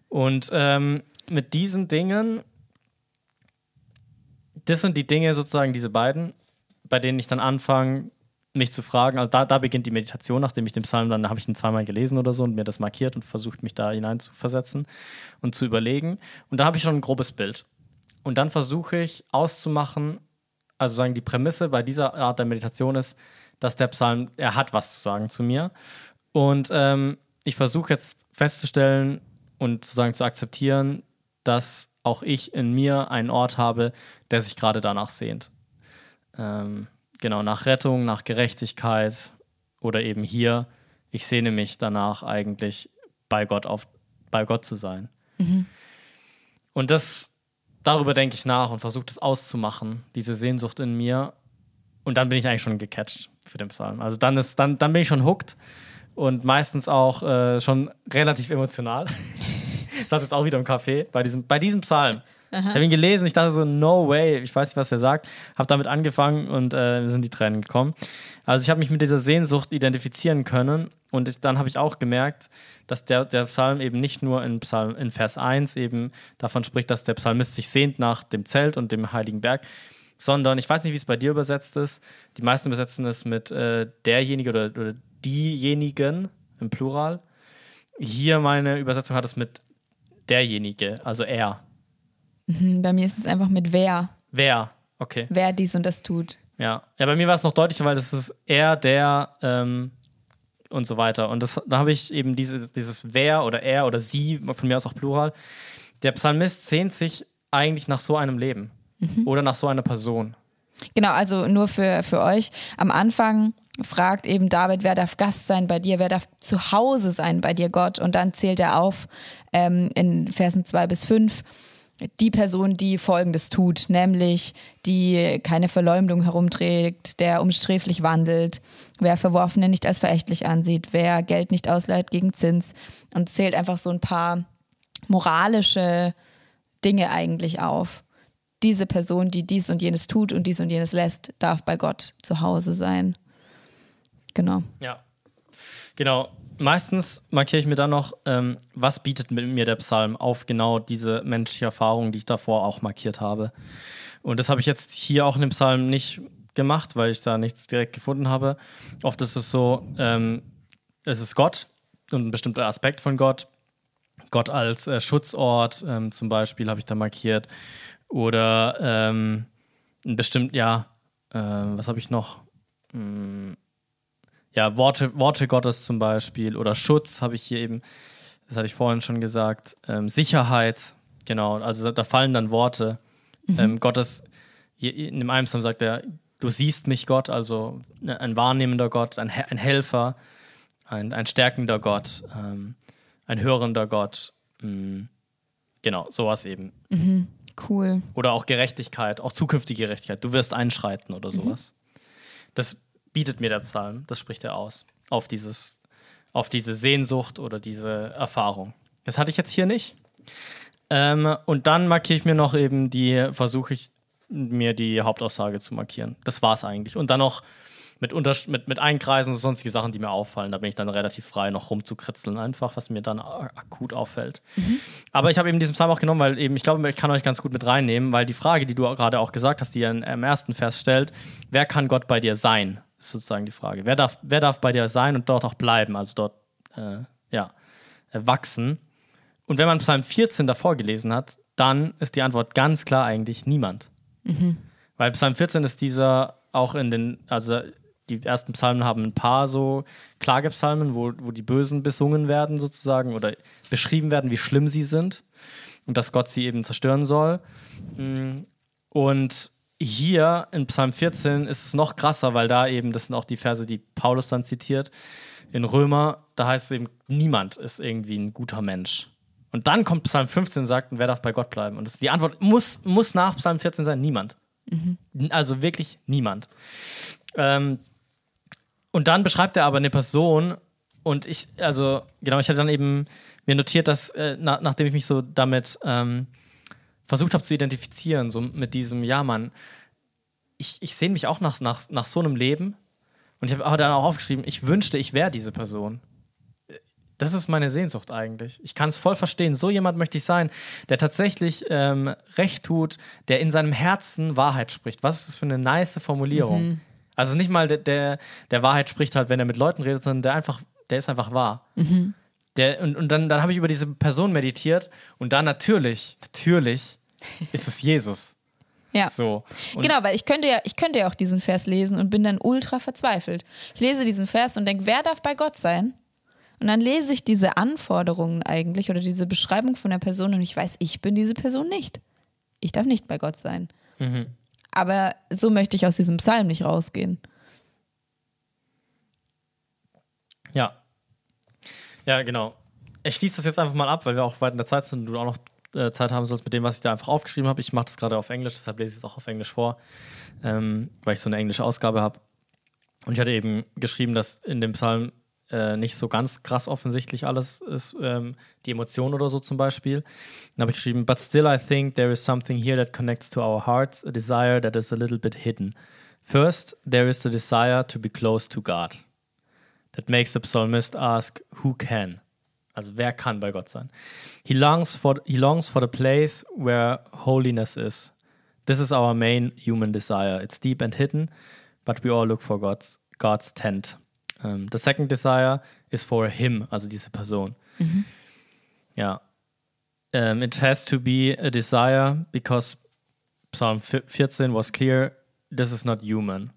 Und ähm, mit diesen Dingen, das sind die Dinge sozusagen, diese beiden, bei denen ich dann anfange, mich zu fragen. Also da, da beginnt die Meditation, nachdem ich den Psalm dann habe ich ihn zweimal gelesen oder so und mir das markiert und versucht, mich da hinein zu versetzen und zu überlegen. Und da habe ich schon ein grobes Bild. Und dann versuche ich auszumachen, also sagen die Prämisse bei dieser Art der Meditation ist, dass der Psalm, er hat was zu sagen zu mir. Und ähm, ich versuche jetzt festzustellen und sozusagen zu akzeptieren, dass auch ich in mir einen Ort habe, der sich gerade danach sehnt. Ähm, genau, nach Rettung, nach Gerechtigkeit oder eben hier, ich sehne mich danach eigentlich bei Gott auf, bei Gott zu sein. Und das, darüber denke ich nach und versuche das auszumachen, diese Sehnsucht in mir. Und dann bin ich eigentlich schon gecatcht für den Psalm. Also dann ist, dann, dann bin ich schon hooked und meistens auch äh, schon relativ emotional. [laughs] Ich saß jetzt auch wieder im Café bei diesem, bei diesem Psalm. Ich habe ihn gelesen, ich dachte so, no way, ich weiß nicht, was er sagt. Habe damit angefangen und äh, sind die Tränen gekommen. Also ich habe mich mit dieser Sehnsucht identifizieren können und ich, dann habe ich auch gemerkt, dass der, der Psalm eben nicht nur in, Psalm, in Vers 1 eben davon spricht, dass der Psalmist sich sehnt nach dem Zelt und dem heiligen Berg, sondern ich weiß nicht, wie es bei dir übersetzt ist. Die meisten übersetzen es mit äh, derjenige oder, oder diejenigen im Plural. Hier meine Übersetzung hat es mit derjenige, also er. Hm, Bei mir ist es einfach mit wer, Wer, okay. wer dies und das tut. Ja. ja, bei mir war es noch deutlicher, weil das ist er, der ähm, und so weiter. Und das, da habe ich eben diese, dieses wer oder er oder sie, von mir aus auch Plural. Der Psalmist sehnt sich eigentlich nach so einem Leben oder nach so einer Person. Genau, also nur für, für euch. Am Anfang fragt eben David, wer darf Gast sein bei dir, wer darf zu Hause sein bei dir, Gott. Und dann zählt er auf ähm, in Versen 2 bis 5 die Person, die Folgendes tut, nämlich die keine Verleumdung herumträgt, der umsträflich wandelt, wer Verworfene nicht als verächtlich ansieht, wer Geld nicht ausleiht gegen Zins und zählt einfach so ein paar moralische Dinge eigentlich auf. Diese Person, die dies und jenes tut und dies und jenes lässt, darf bei Gott zu Hause sein. Genau. Ja. Genau. Meistens markiere ich mir dann noch, ähm, was bietet mir der Psalm auf genau diese menschliche Erfahrung, die ich davor auch markiert habe. Und das habe ich jetzt hier auch in dem Psalm nicht gemacht, weil ich da nichts direkt gefunden habe. Oft ist es so, ähm, es ist Gott und ein bestimmter Aspekt von Gott. Gott als äh, Schutzort ähm, zum Beispiel habe ich da markiert. Oder ähm, ein bestimmt, ja, äh, was habe ich noch? Hm, ja, Worte, Worte Gottes zum Beispiel oder Schutz habe ich hier eben, das hatte ich vorhin schon gesagt, ähm, Sicherheit, genau, also da fallen dann Worte. Ähm, Gottes, in dem einen Psalm sagt er, du siehst mich Gott, also ne, ein wahrnehmender Gott, ein, ein Helfer, ein, ein stärkender Gott, ähm, ein hörender Gott, mm, genau, sowas eben. Cool. Oder auch Gerechtigkeit, auch zukünftige Gerechtigkeit. Du wirst einschreiten oder sowas. Das bietet mir der Psalm, das spricht er aus. Auf, dieses, auf diese Sehnsucht oder diese Erfahrung. Das hatte ich jetzt hier nicht. Ähm, und dann markiere ich mir noch eben die, versuche ich mir die Hauptaussage zu markieren. Das war es eigentlich. Und dann noch mit, Unters mit, mit Einkreisen und sonstige Sachen, die mir auffallen. Da bin ich dann relativ frei, noch rumzukritzeln, einfach, was mir dann akut auffällt. Aber ich habe eben diesen Psalm auch genommen, weil eben, ich glaube, ich kann euch ganz gut mit reinnehmen, weil die Frage, die du gerade auch gesagt hast, die in- im ersten Vers stellt, wer kann Gott bei dir sein? Ist sozusagen die Frage. Wer darf, wer darf bei dir sein und dort auch bleiben, also dort, äh, ja, wachsen? Und wenn man Psalm 14 davor gelesen hat, dann ist die Antwort ganz klar eigentlich niemand. Weil Psalm 14 ist dieser auch in den, also die ersten Psalmen haben ein paar so Klagepsalmen, wo, wo die Bösen besungen werden sozusagen oder beschrieben werden, wie schlimm sie sind und dass Gott sie eben zerstören soll. Mm, Und hier in Psalm 14 ist es noch krasser, weil da eben, das sind auch die Verse, die Paulus dann zitiert, in Römer, da heißt es eben, niemand ist irgendwie ein guter Mensch. Und dann kommt Psalm 15 und sagt, wer darf bei Gott bleiben? Und das, die Antwort muss, muss nach Psalm 14 sein, niemand. Also wirklich niemand. Ähm, und dann beschreibt er aber eine Person und ich, also genau, ich hatte dann eben mir notiert, dass äh, na, nachdem ich mich so damit ähm, versucht habe zu identifizieren, so mit diesem, ja Mann, ich, ich sehne mich auch nach, nach, nach so einem Leben und ich habe aber dann auch aufgeschrieben, ich wünschte, ich wäre diese Person. Das ist meine Sehnsucht eigentlich. Ich kann es voll verstehen. So jemand möchte ich sein, der tatsächlich ähm, Recht tut, der in seinem Herzen Wahrheit spricht. Was ist das für eine nice Formulierung? Also nicht mal der, der, der Wahrheit spricht halt, wenn er mit Leuten redet, sondern der einfach, der ist einfach wahr. Der, und und dann, dann habe ich über diese Person meditiert und da natürlich, natürlich ist es Jesus. Ja. So. Und Genau, weil ich könnte ja, ich könnte ja auch diesen Vers lesen und bin dann ultra verzweifelt. Ich lese diesen Vers und denke, wer darf bei Gott sein? Und dann lese ich diese Anforderungen eigentlich oder diese Beschreibung von der Person und ich weiß, ich bin diese Person nicht. Ich darf nicht bei Gott sein. Aber so möchte ich aus diesem Psalm nicht rausgehen. Ja. Ja, genau. Ich schließe das jetzt einfach mal ab, weil wir auch weit in der Zeit sind und du auch noch äh, Zeit haben sollst mit dem, was ich da einfach aufgeschrieben habe. Ich mache das gerade auf Englisch, deshalb lese ich es auch auf Englisch vor, ähm, weil ich so eine englische Ausgabe habe. Und ich hatte eben geschrieben, dass in dem Psalm äh, nicht so ganz krass offensichtlich alles ist, ähm, die Emotion oder so zum Beispiel. Dann habe ich geschrieben, but still I think there is something here that connects to our hearts, a desire that is a little bit hidden. First, there is the desire to be close to God. That makes the psalmist ask, who can? Also wer kann bei Gott sein? He longs for, he longs for the place where holiness is. This is our main human desire. It's deep and hidden, but we all look for God's, God's tent. Um, the second desire is for him, also diese Person. Ja. Um, it has to be a desire because Psalm 14 was clear, this is not human.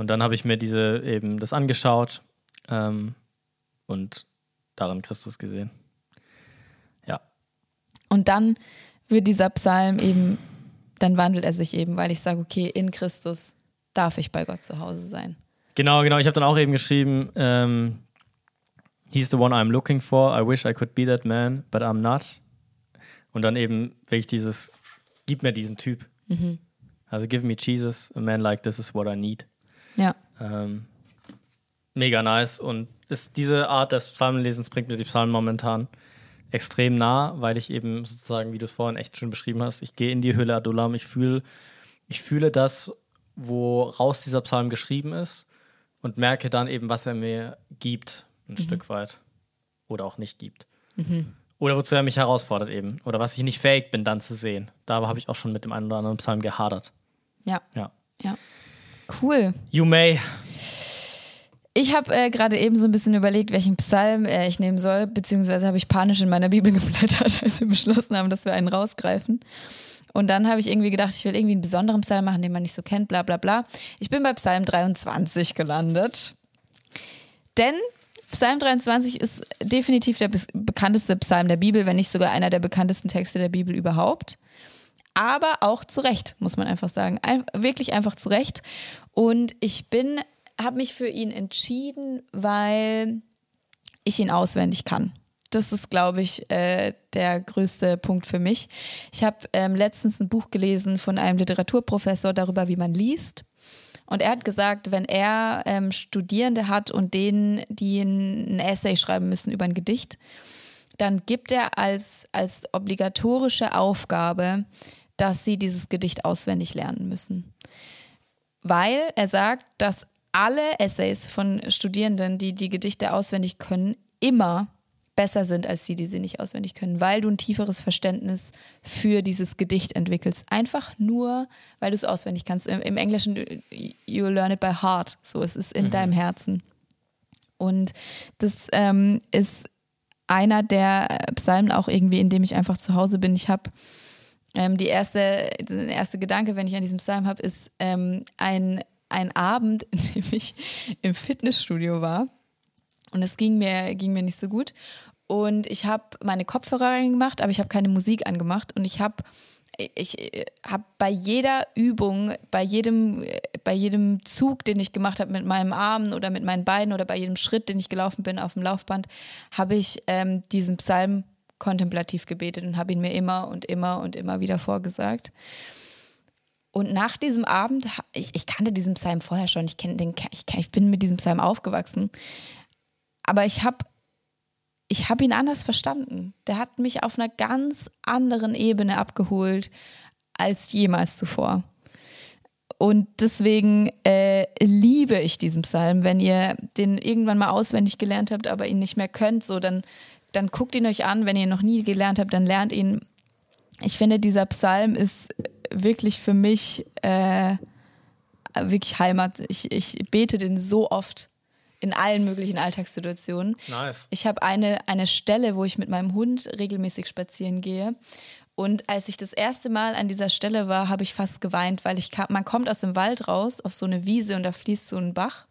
Und dann habe ich mir diese eben das angeschaut ähm, und darin Christus gesehen. Ja. Und dann wird dieser Psalm eben, dann wandelt er sich eben, weil ich sage, okay, in Christus darf ich bei Gott zu Hause sein. Genau, genau. Ich habe dann auch eben geschrieben, ähm, He's the one I'm looking for. I wish I could be that man, but I'm not. Und dann eben wirklich dieses, gib mir diesen Typ. Also give me Jesus, a man like this is what I need. Ja. Ähm, mega nice. Und ist, diese Art des Psalmenlesens bringt mir die Psalmen momentan extrem nah, weil ich eben sozusagen, wie du es vorhin echt schön beschrieben hast, ich gehe in die Hülle Adulam, ich fühle, ich fühle das, woraus dieser Psalm geschrieben ist und merke dann eben, was er mir gibt, ein Stück weit. Oder auch nicht gibt. Oder wozu er mich herausfordert eben. Oder was ich nicht fähig bin, dann zu sehen. Da habe ich auch schon mit dem einen oder anderen Psalm gehadert. Ja. Ja. Ja. Cool. You may. Ich habe äh, gerade eben so ein bisschen überlegt, welchen Psalm äh, ich nehmen soll, beziehungsweise habe ich panisch in meiner Bibel [laughs] geblättert, als wir beschlossen haben, dass wir einen rausgreifen. Und dann habe ich irgendwie gedacht, ich will irgendwie einen besonderen Psalm machen, den man nicht so kennt, bla bla bla. Ich bin bei Psalm 23 gelandet. Denn Psalm 23 ist definitiv der bekannteste Psalm der Bibel, wenn nicht sogar einer der bekanntesten Texte der Bibel überhaupt. Aber auch zu Recht, muss man einfach sagen. Ein, wirklich einfach zu Recht. Und ich bin, habe mich für ihn entschieden, weil ich ihn auswendig kann. das ist, glaube ich, äh, der größte Punkt für mich. Ich habe ähm, letztens ein Buch gelesen von einem Literaturprofessor darüber, wie man liest. Und er hat gesagt, wenn er ähm, Studierende hat und denen, die ein, Essay schreiben müssen über ein Gedicht, dann gibt er als, als obligatorische Aufgabe, dass sie dieses Gedicht auswendig lernen müssen. Weil er sagt, dass alle Essays von Studierenden, die die Gedichte auswendig können, immer besser sind als die, die sie nicht auswendig können, weil du ein tieferes Verständnis für dieses Gedicht entwickelst. Einfach nur, weil du es auswendig kannst. Im, Im, Englischen, you learn it by heart. So, es ist in mhm. deinem Herzen. Und das ähm, ist einer der Psalmen auch irgendwie, in dem ich einfach zu Hause bin. Ich habe ähm, die erste, der erste Gedanke, wenn ich an diesem Psalm habe, ist ähm, ein, ein Abend, [laughs] in dem ich im Fitnessstudio war. Und es ging mir, ging mir nicht so gut. Und ich habe meine Kopfhörer reingemacht, aber ich habe keine Musik angemacht. Und ich habe ich habe bei jeder Übung, bei jedem, bei jedem Zug, den ich gemacht habe mit meinem Arm oder mit meinen Beinen oder bei jedem Schritt, den ich gelaufen bin auf dem Laufband, habe ich ähm, diesen Psalm kontemplativ gebetet und habe ihn mir immer und immer und immer wieder vorgesagt. Und nach diesem Abend, ich, ich kannte diesen Psalm vorher schon, ich, kenn den, ich, ich bin mit diesem Psalm aufgewachsen, aber ich habe ich habe ihn anders verstanden. Der hat mich auf einer ganz anderen Ebene abgeholt als jemals zuvor. Und deswegen äh, liebe ich diesen Psalm. Wenn ihr den irgendwann mal auswendig gelernt habt, aber ihn nicht mehr könnt, so dann, dann guckt ihn euch an. Wenn ihr ihn noch nie gelernt habt, dann lernt ihn. Ich finde, dieser Psalm ist wirklich für mich äh, wirklich Heimat. Ich, ich bete den so oft in allen möglichen Alltagssituationen. Nice. Ich habe eine, eine Stelle, wo ich mit meinem Hund regelmäßig spazieren gehe. Und als ich das erste Mal an dieser Stelle war, habe ich fast geweint, weil ich kam, man kommt aus dem Wald raus auf so eine Wiese und da fließt so ein Bach.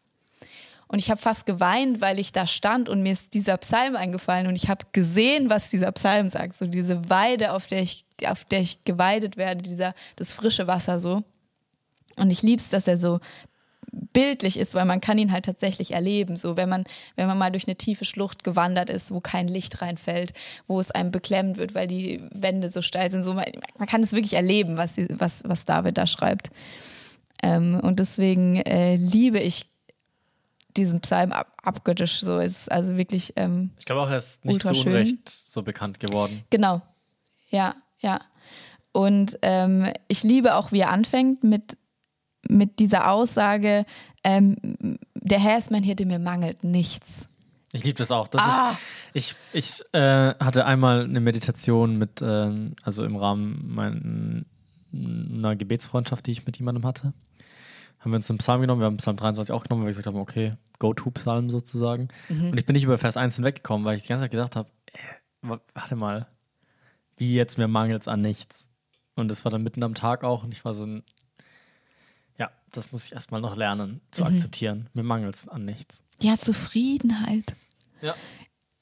Und ich habe fast geweint, weil ich da stand und mir ist dieser Psalm eingefallen und ich habe gesehen, was dieser Psalm sagt. So diese Weide, auf der ich, auf der ich geweidet werde, dieser, das frische Wasser so. Und ich liebe es, dass er so bildlich ist, weil man kann ihn halt tatsächlich erleben. So, wenn man, wenn man mal durch eine tiefe Schlucht gewandert ist, wo kein Licht reinfällt, wo es einem beklemmend wird, weil die Wände so steil sind. So, man, man kann es wirklich erleben, was, was, was David da schreibt. Ähm, und deswegen äh, liebe ich diesen Psalm ab, abgöttisch. So ist also wirklich. Ähm, ich glaube auch, er ist nicht zu Unrecht so bekannt geworden. Genau. Ja, ja. Und ähm, ich liebe auch, wie er anfängt mit mit dieser Aussage, ähm, der Herr ist mein Hirte, mir mangelt nichts. Ich liebe das auch. Das ah. ist, ich ich äh, hatte einmal eine Meditation mit, äh, also im Rahmen meiner Gebetsfreundschaft, die ich mit jemandem hatte. Haben wir uns einen Psalm genommen, wir haben Psalm 23 auch genommen, weil wir gesagt haben, okay, Go-To-Psalm sozusagen. Mhm. Und ich bin nicht über Vers 1 hinweggekommen, weil ich die ganze Zeit gedacht habe, äh, warte mal, wie jetzt, mir mangelt es an nichts. Und das war dann mitten am Tag auch und ich war so, ja, das muss ich erstmal noch lernen zu mhm. akzeptieren. Mir mangelt es an nichts. Ja, Zufriedenheit. Ja.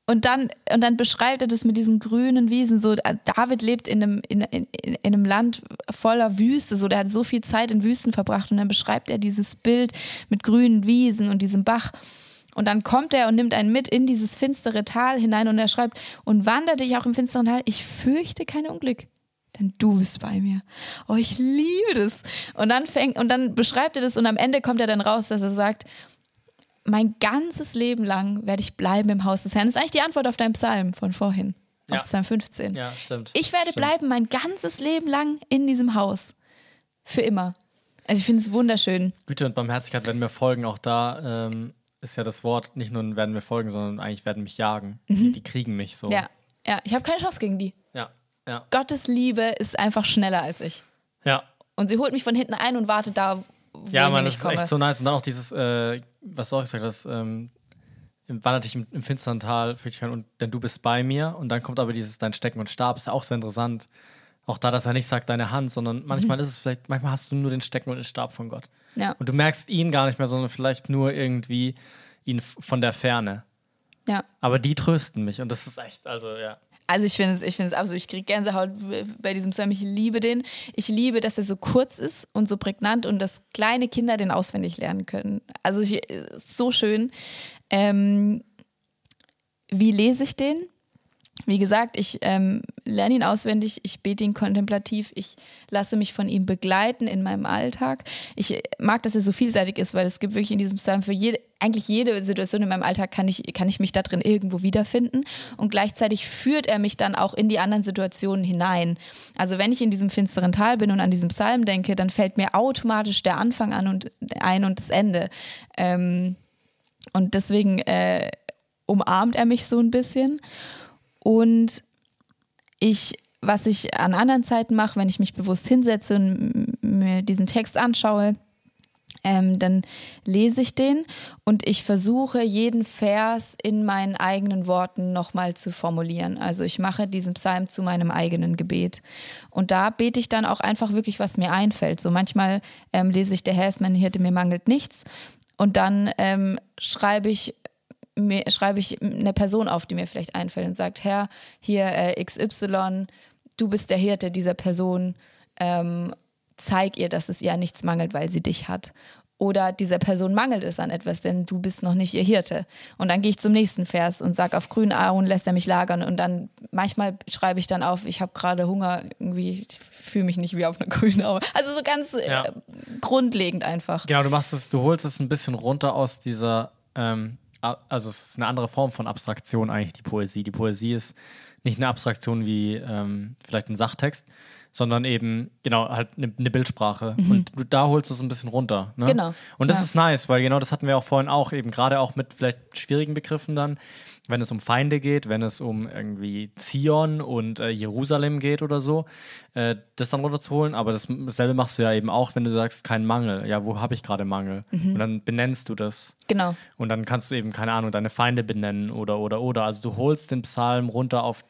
Und dann, und dann beschreibt er das mit diesen grünen Wiesen. So, David lebt in einem, in, in, in einem Land voller Wüste. So, der hat so viel Zeit in Wüsten verbracht. Und dann beschreibt er dieses Bild mit grünen Wiesen und diesem Bach. Und dann kommt er und nimmt einen mit in dieses finstere Tal hinein und er schreibt, und wanderte ich auch im finsteren Tal, ich fürchte kein Unglück denn du bist bei mir. Oh, ich liebe das. Und dann fängt, und dann beschreibt er das und am Ende kommt er dann raus, dass er sagt, mein ganzes Leben lang werde ich bleiben im Haus des Herrn. Das ist eigentlich die Antwort auf deinen Psalm von vorhin, ja. auf Psalm 15. Ja, stimmt. Ich werde stimmt. bleiben mein ganzes Leben lang in diesem Haus. Für immer. Also ich finde es wunderschön. Güte und Barmherzigkeit werden mir folgen. Auch da ähm, ist ja das Wort, nicht nur werden mir folgen, sondern eigentlich werden mich jagen. Mhm. Die, die, kriegen mich so. Ja, ja. ich habe keine Chance gegen die. Ja. Ja. Gottes Liebe ist einfach schneller als ich. Ja. Und sie holt mich von hinten ein und wartet da, ja, man, das komme. ist echt so nice. Und dann auch dieses, äh, was du auch gesagt hast, ähm, wandert dich im, im finsteren Tal, und denn du bist bei mir. Und dann kommt aber dieses dein Stecken und Stab, ist ja auch sehr interessant. Auch da, dass er nicht sagt deine Hand, sondern manchmal mhm. ist es vielleicht, manchmal hast du nur den Stecken und den Stab von Gott. Ja. Und du merkst ihn gar nicht mehr, sondern vielleicht nur irgendwie ihn von der Ferne. Ja. Aber die trösten mich und das ist echt, also ja. Also ich finde es, ich finde es absolut, ich kriege Gänsehaut bei diesem Song. Ich liebe den. Ich liebe, dass er so kurz ist und so prägnant und dass kleine Kinder den auswendig lernen können. Also ich, so schön. Ähm, wie lese ich den? Wie gesagt, ich ähm, lerne ihn auswendig, ich bete ihn kontemplativ, ich lasse mich von ihm begleiten in meinem Alltag. Ich mag, dass er so vielseitig ist, weil es gibt wirklich in diesem Psalm für jede, eigentlich jede Situation in meinem Alltag kann ich, kann ich mich da drin irgendwo wiederfinden. Und gleichzeitig führt er mich dann auch in die anderen Situationen hinein. Also wenn ich in diesem finsteren Tal bin und an diesem Psalm denke, dann fällt mir automatisch der Anfang an und ein und das Ende. Ähm, und deswegen äh, umarmt er mich so ein bisschen. Und ich, was ich an anderen Zeiten mache, wenn ich mich bewusst hinsetze und mir diesen Text anschaue, ähm, dann lese ich den und ich versuche jeden Vers in meinen eigenen Worten nochmal zu formulieren. Also ich mache diesen Psalm zu meinem eigenen Gebet. Und da bete ich dann auch einfach wirklich, was mir einfällt. So manchmal ähm, lese ich, der Herr ist mein Hirte, mir mangelt nichts. Und dann ähm, schreibe ich mir, schreibe ich eine Person auf, die mir vielleicht einfällt und sagt, Herr, hier äh, XY, du bist der Hirte dieser Person, ähm, zeig ihr, dass es ihr an nichts mangelt, weil sie dich hat. Oder dieser Person mangelt es an etwas, denn du bist noch nicht ihr Hirte. Und dann gehe ich zum nächsten Vers und sage, auf grünen Auen lässt er mich lagern. Und dann manchmal schreibe ich dann auf, ich habe gerade Hunger, irgendwie fühle mich nicht wie auf einer grünen Aue. Also so ganz ja. äh, grundlegend einfach. Genau, du machst es, du holst es ein bisschen runter aus dieser ähm, also es ist eine andere Form von Abstraktion eigentlich, die Poesie. Die Poesie ist nicht eine Abstraktion wie ähm, vielleicht ein Sachtext, sondern eben, genau, halt eine, eine Bildsprache. Mhm. Und du, da holst du es ein bisschen runter. Ne? Genau. Und das ja. ist nice, weil genau das hatten wir auch vorhin auch, eben gerade auch mit vielleicht schwierigen Begriffen dann wenn es um Feinde geht, wenn es um irgendwie Zion und äh, Jerusalem geht oder so, äh, das dann runterzuholen. Aber das, dasselbe machst du ja eben auch, wenn du sagst, kein Mangel. Ja, wo habe ich gerade Mangel? Mhm. Und dann benennst du das. Genau. Und dann kannst du eben, keine Ahnung, deine Feinde benennen oder, oder, oder. Also du holst den Psalm runter auf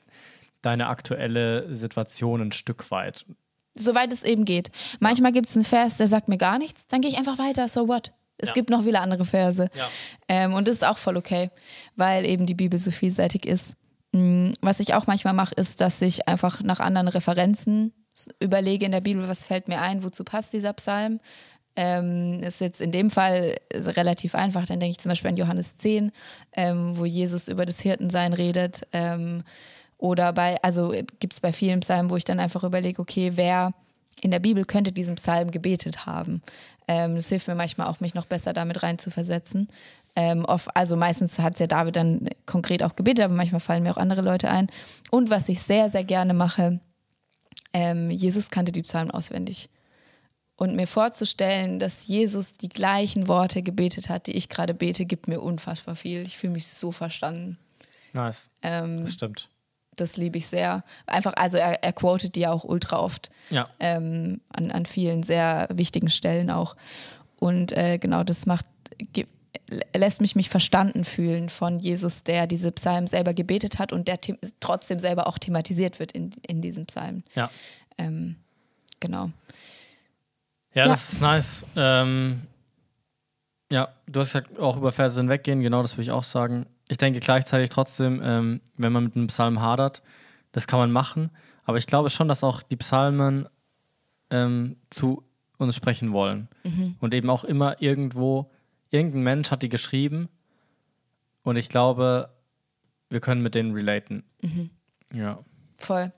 deine aktuelle Situation ein Stück weit. Soweit es eben geht. Manchmal gibt es einen Vers, der sagt mir gar nichts, dann gehe ich einfach weiter, so what? Es ja. gibt noch viele andere Verse. Ja. Ähm, und das ist auch voll okay, weil eben die Bibel so vielseitig ist. Mm, was ich auch manchmal mache, ist, dass ich einfach nach anderen Referenzen überlege in der Bibel, was fällt mir ein, wozu passt dieser Psalm. Ähm, ist jetzt in dem Fall relativ einfach, dann denke ich zum Beispiel an Johannes 10, ähm, wo Jesus über das Hirtensein redet. Ähm, oder bei, also gibt es bei vielen Psalmen, wo ich dann einfach überlege, okay, wer in der Bibel könnte diesen Psalm gebetet haben. Ähm, das hilft mir manchmal auch, mich noch besser damit reinzuversetzen. Ähm, oft, also meistens hat es ja David dann konkret auch gebetet, aber manchmal fallen mir auch andere Leute ein. Und was ich sehr, sehr gerne mache, ähm, Jesus kannte die Psalmen auswendig. Und mir vorzustellen, dass Jesus die gleichen Worte gebetet hat, die ich gerade bete, gibt mir unfassbar viel. Ich fühle mich so verstanden. Nice. Ähm, das stimmt das liebe ich sehr. Einfach, also er, er quotet die auch ultra oft. Ja. Ähm, an, an vielen sehr wichtigen Stellen auch. Und äh, genau, das macht, lässt mich mich verstanden fühlen von Jesus, der diese Psalmen selber gebetet hat und der trotzdem selber auch thematisiert wird in, in diesem Psalm. Ja. Ähm, genau. Ja, ja, das ist nice. Ähm, ja, du hast ja auch über Verse hinweggehen, genau das würde ich auch sagen ich denke gleichzeitig trotzdem, ähm, wenn man mit einem Psalm hadert, das kann man machen. Aber ich glaube schon, dass auch die Psalmen ähm, zu uns sprechen wollen. Mhm. Und eben auch immer irgendwo, irgendein Mensch hat die geschrieben. Und ich glaube, wir können mit denen relaten. Mhm. Ja. Voll.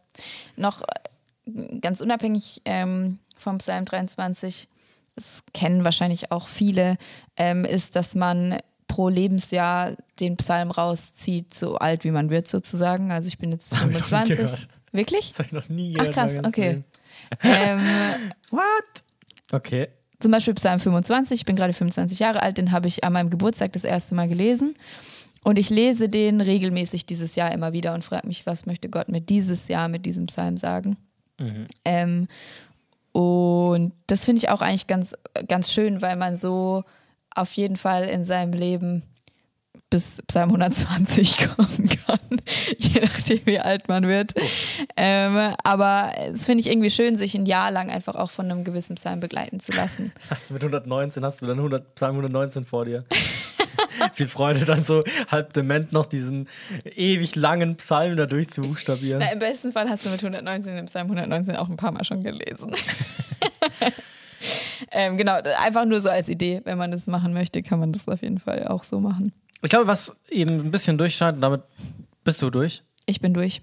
Noch äh, ganz unabhängig ähm, vom Psalm 23, das kennen wahrscheinlich auch viele, ähm, ist, dass man pro Lebensjahr den Psalm rauszieht, so alt wie man wird sozusagen. Also ich bin jetzt 25. Wirklich? Das habe ich noch nie gehört. Ach krass, okay. ähm, [laughs] What? Okay. Zum Beispiel Psalm 25, ich bin gerade 25 Jahre alt, den habe ich an meinem Geburtstag das erste Mal gelesen. Und ich lese den regelmäßig dieses Jahr immer wieder und frage mich, was möchte Gott mir dieses Jahr mit diesem Psalm sagen? Mhm. Ähm, und das finde ich auch eigentlich ganz, ganz schön, weil man so auf jeden Fall in seinem Leben bis Psalm 120 [laughs] kommen kann, je nachdem, wie alt man wird. Oh. Ähm, aber es finde ich irgendwie schön, sich ein Jahr lang einfach auch von einem gewissen Psalm begleiten zu lassen. Hast du mit 119, hast du dann 100, Psalm 119 vor dir? [laughs] Viel Freude, dann so halb dement noch diesen ewig langen Psalm da durchzubuchstabieren. Na, Im besten Fall hast du mit 119 den Psalm 119 auch ein paar Mal schon gelesen. [laughs] ähm, genau, einfach nur so als Idee. Wenn man das machen möchte, kann man das auf jeden Fall auch so machen. Ich glaube, was eben ein bisschen durchscheint, damit bist du durch. Ich bin durch.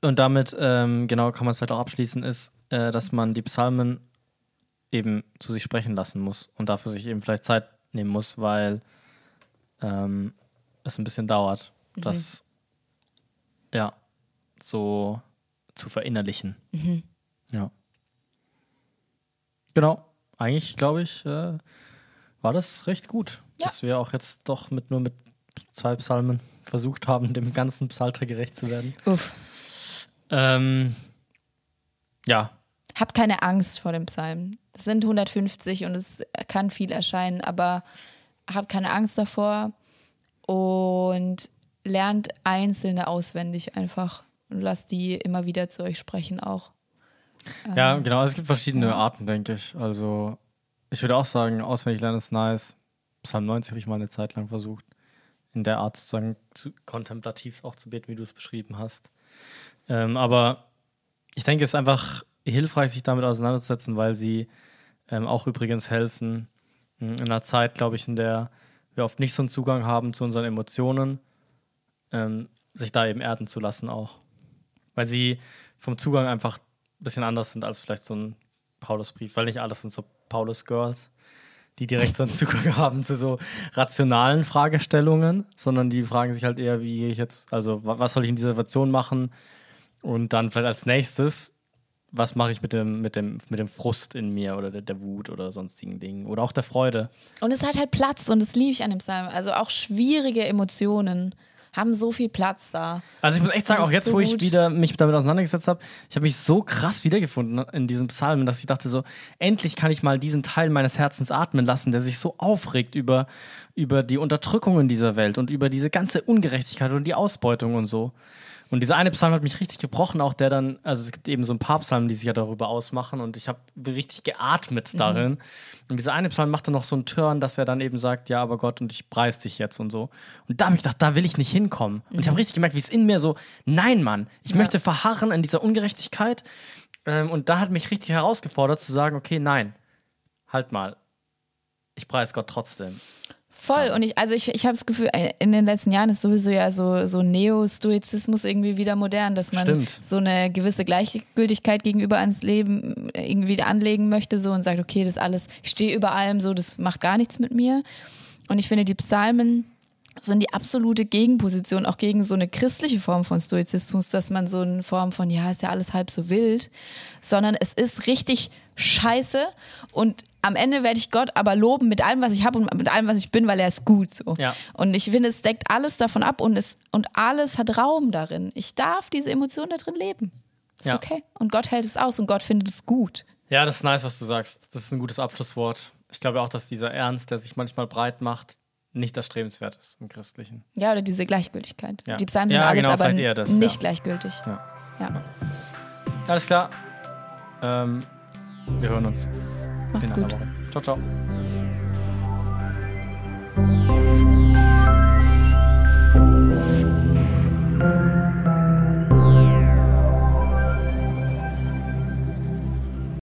Und damit, ähm, genau, kann man es vielleicht auch abschließen, ist, äh, dass man die Psalmen eben zu sich sprechen lassen muss und dafür sich eben vielleicht Zeit nehmen muss, weil ähm, es ein bisschen dauert, das ja so zu verinnerlichen. Ja. Genau. Eigentlich, glaube ich, äh, war das recht gut, Ja. dass wir auch jetzt doch mit nur mit zwei Psalmen versucht haben, dem ganzen Psalter gerecht zu werden. Uff. Ähm, ja, Hab keine Angst vor dem Psalm. Es sind 150 und es kann viel erscheinen, aber habt keine Angst davor und lernt einzelne auswendig einfach und lasst die immer wieder zu euch sprechen auch. Ja, genau. Es gibt verschiedene Arten, denke ich. Also, ich würde auch sagen, auswendig lernen ist nice. Psalm 90 habe ich mal eine Zeit lang versucht, in der Art sozusagen zu, kontemplativ auch zu beten, wie du es beschrieben hast. Ähm, aber ich denke, es ist einfach hilfreich, sich damit auseinanderzusetzen, weil sie ähm, auch übrigens helfen, mh, in einer Zeit, glaube ich, in der wir oft nicht so einen Zugang haben zu unseren Emotionen, ähm, sich da eben erden zu lassen auch. Weil sie vom Zugang einfach ein bisschen anders sind als vielleicht so ein Paulusbrief, weil nicht alles sind so Paulus-Girls, die direkt so einen [laughs] Zugang haben zu so rationalen Fragestellungen, sondern die fragen sich halt eher, wie gehe ich jetzt, also wa- was soll ich in dieser Situation machen? Und dann vielleicht als nächstes, was mache ich mit dem, mit dem, mit dem Frust in mir oder der, der Wut oder sonstigen Dingen oder auch der Freude. Und es hat halt Platz und das liebe ich an dem Psalm. Also auch schwierige Emotionen haben so viel Platz da. Also ich muss echt sagen, auch jetzt, so wo ich gut. wieder mich damit auseinandergesetzt habe, ich habe mich so krass wiedergefunden in diesem Psalm, dass ich dachte so, endlich kann ich mal diesen Teil meines Herzens atmen lassen, der sich so aufregt über, über die Unterdrückung in dieser Welt und über diese ganze Ungerechtigkeit und die Ausbeutung und so. Und dieser eine Psalm hat mich richtig gebrochen, auch der dann, also es gibt eben so ein paar Psalmen, die sich ja darüber ausmachen und ich habe richtig geatmet Mhm. darin. Und dieser eine Psalm macht dann noch so einen Turn, dass er dann eben sagt, ja, aber Gott, und ich preis dich jetzt und so. Und da habe ich gedacht, da will ich nicht hinkommen. Und Mhm. ich habe richtig gemerkt, wie es in mir so, nein, Mann, ich möchte verharren in dieser Ungerechtigkeit. Ähm, und da hat mich richtig herausgefordert zu sagen, okay, nein, halt mal. Ich preis Gott trotzdem. Voll. Und ich, also ich, ich habe das Gefühl, äh, in den letzten Jahren ist sowieso ja so, so Neo-Stoizismus irgendwie wieder modern, dass man Stimmt. so eine gewisse Gleichgültigkeit gegenüber ans Leben irgendwie anlegen möchte so und sagt, okay, das alles, ich stehe über allem so, das macht gar nichts mit mir. Und ich finde, die Psalmen sind die absolute Gegenposition auch gegen so eine christliche Form von Stoizismus, dass man so eine Form von, ja, ist ja alles halb so wild, sondern es ist richtig scheiße und am Ende werde ich Gott aber loben mit allem, was ich habe und mit allem, was ich bin, weil er ist gut so. Ja. Und ich finde, es deckt alles davon ab und, es, und alles hat Raum darin. Ich darf diese Emotionen da drin leben. Ist Ja. okay. Und Gott hält es aus und Gott findet es gut. Ja, das ist nice, was du sagst. Das ist ein gutes Abschlusswort. Ich glaube auch, dass dieser Ernst, der sich manchmal breit macht, nicht erstrebenswert ist im Christlichen. Ja, oder diese Gleichgültigkeit. Ja. Die Psalmen sind Ja, alles genau, aber das, nicht ja. gleichgültig. Ja. Alles klar. Ähm, wir hören uns Macht's gut. Woche. Ciao, ciao.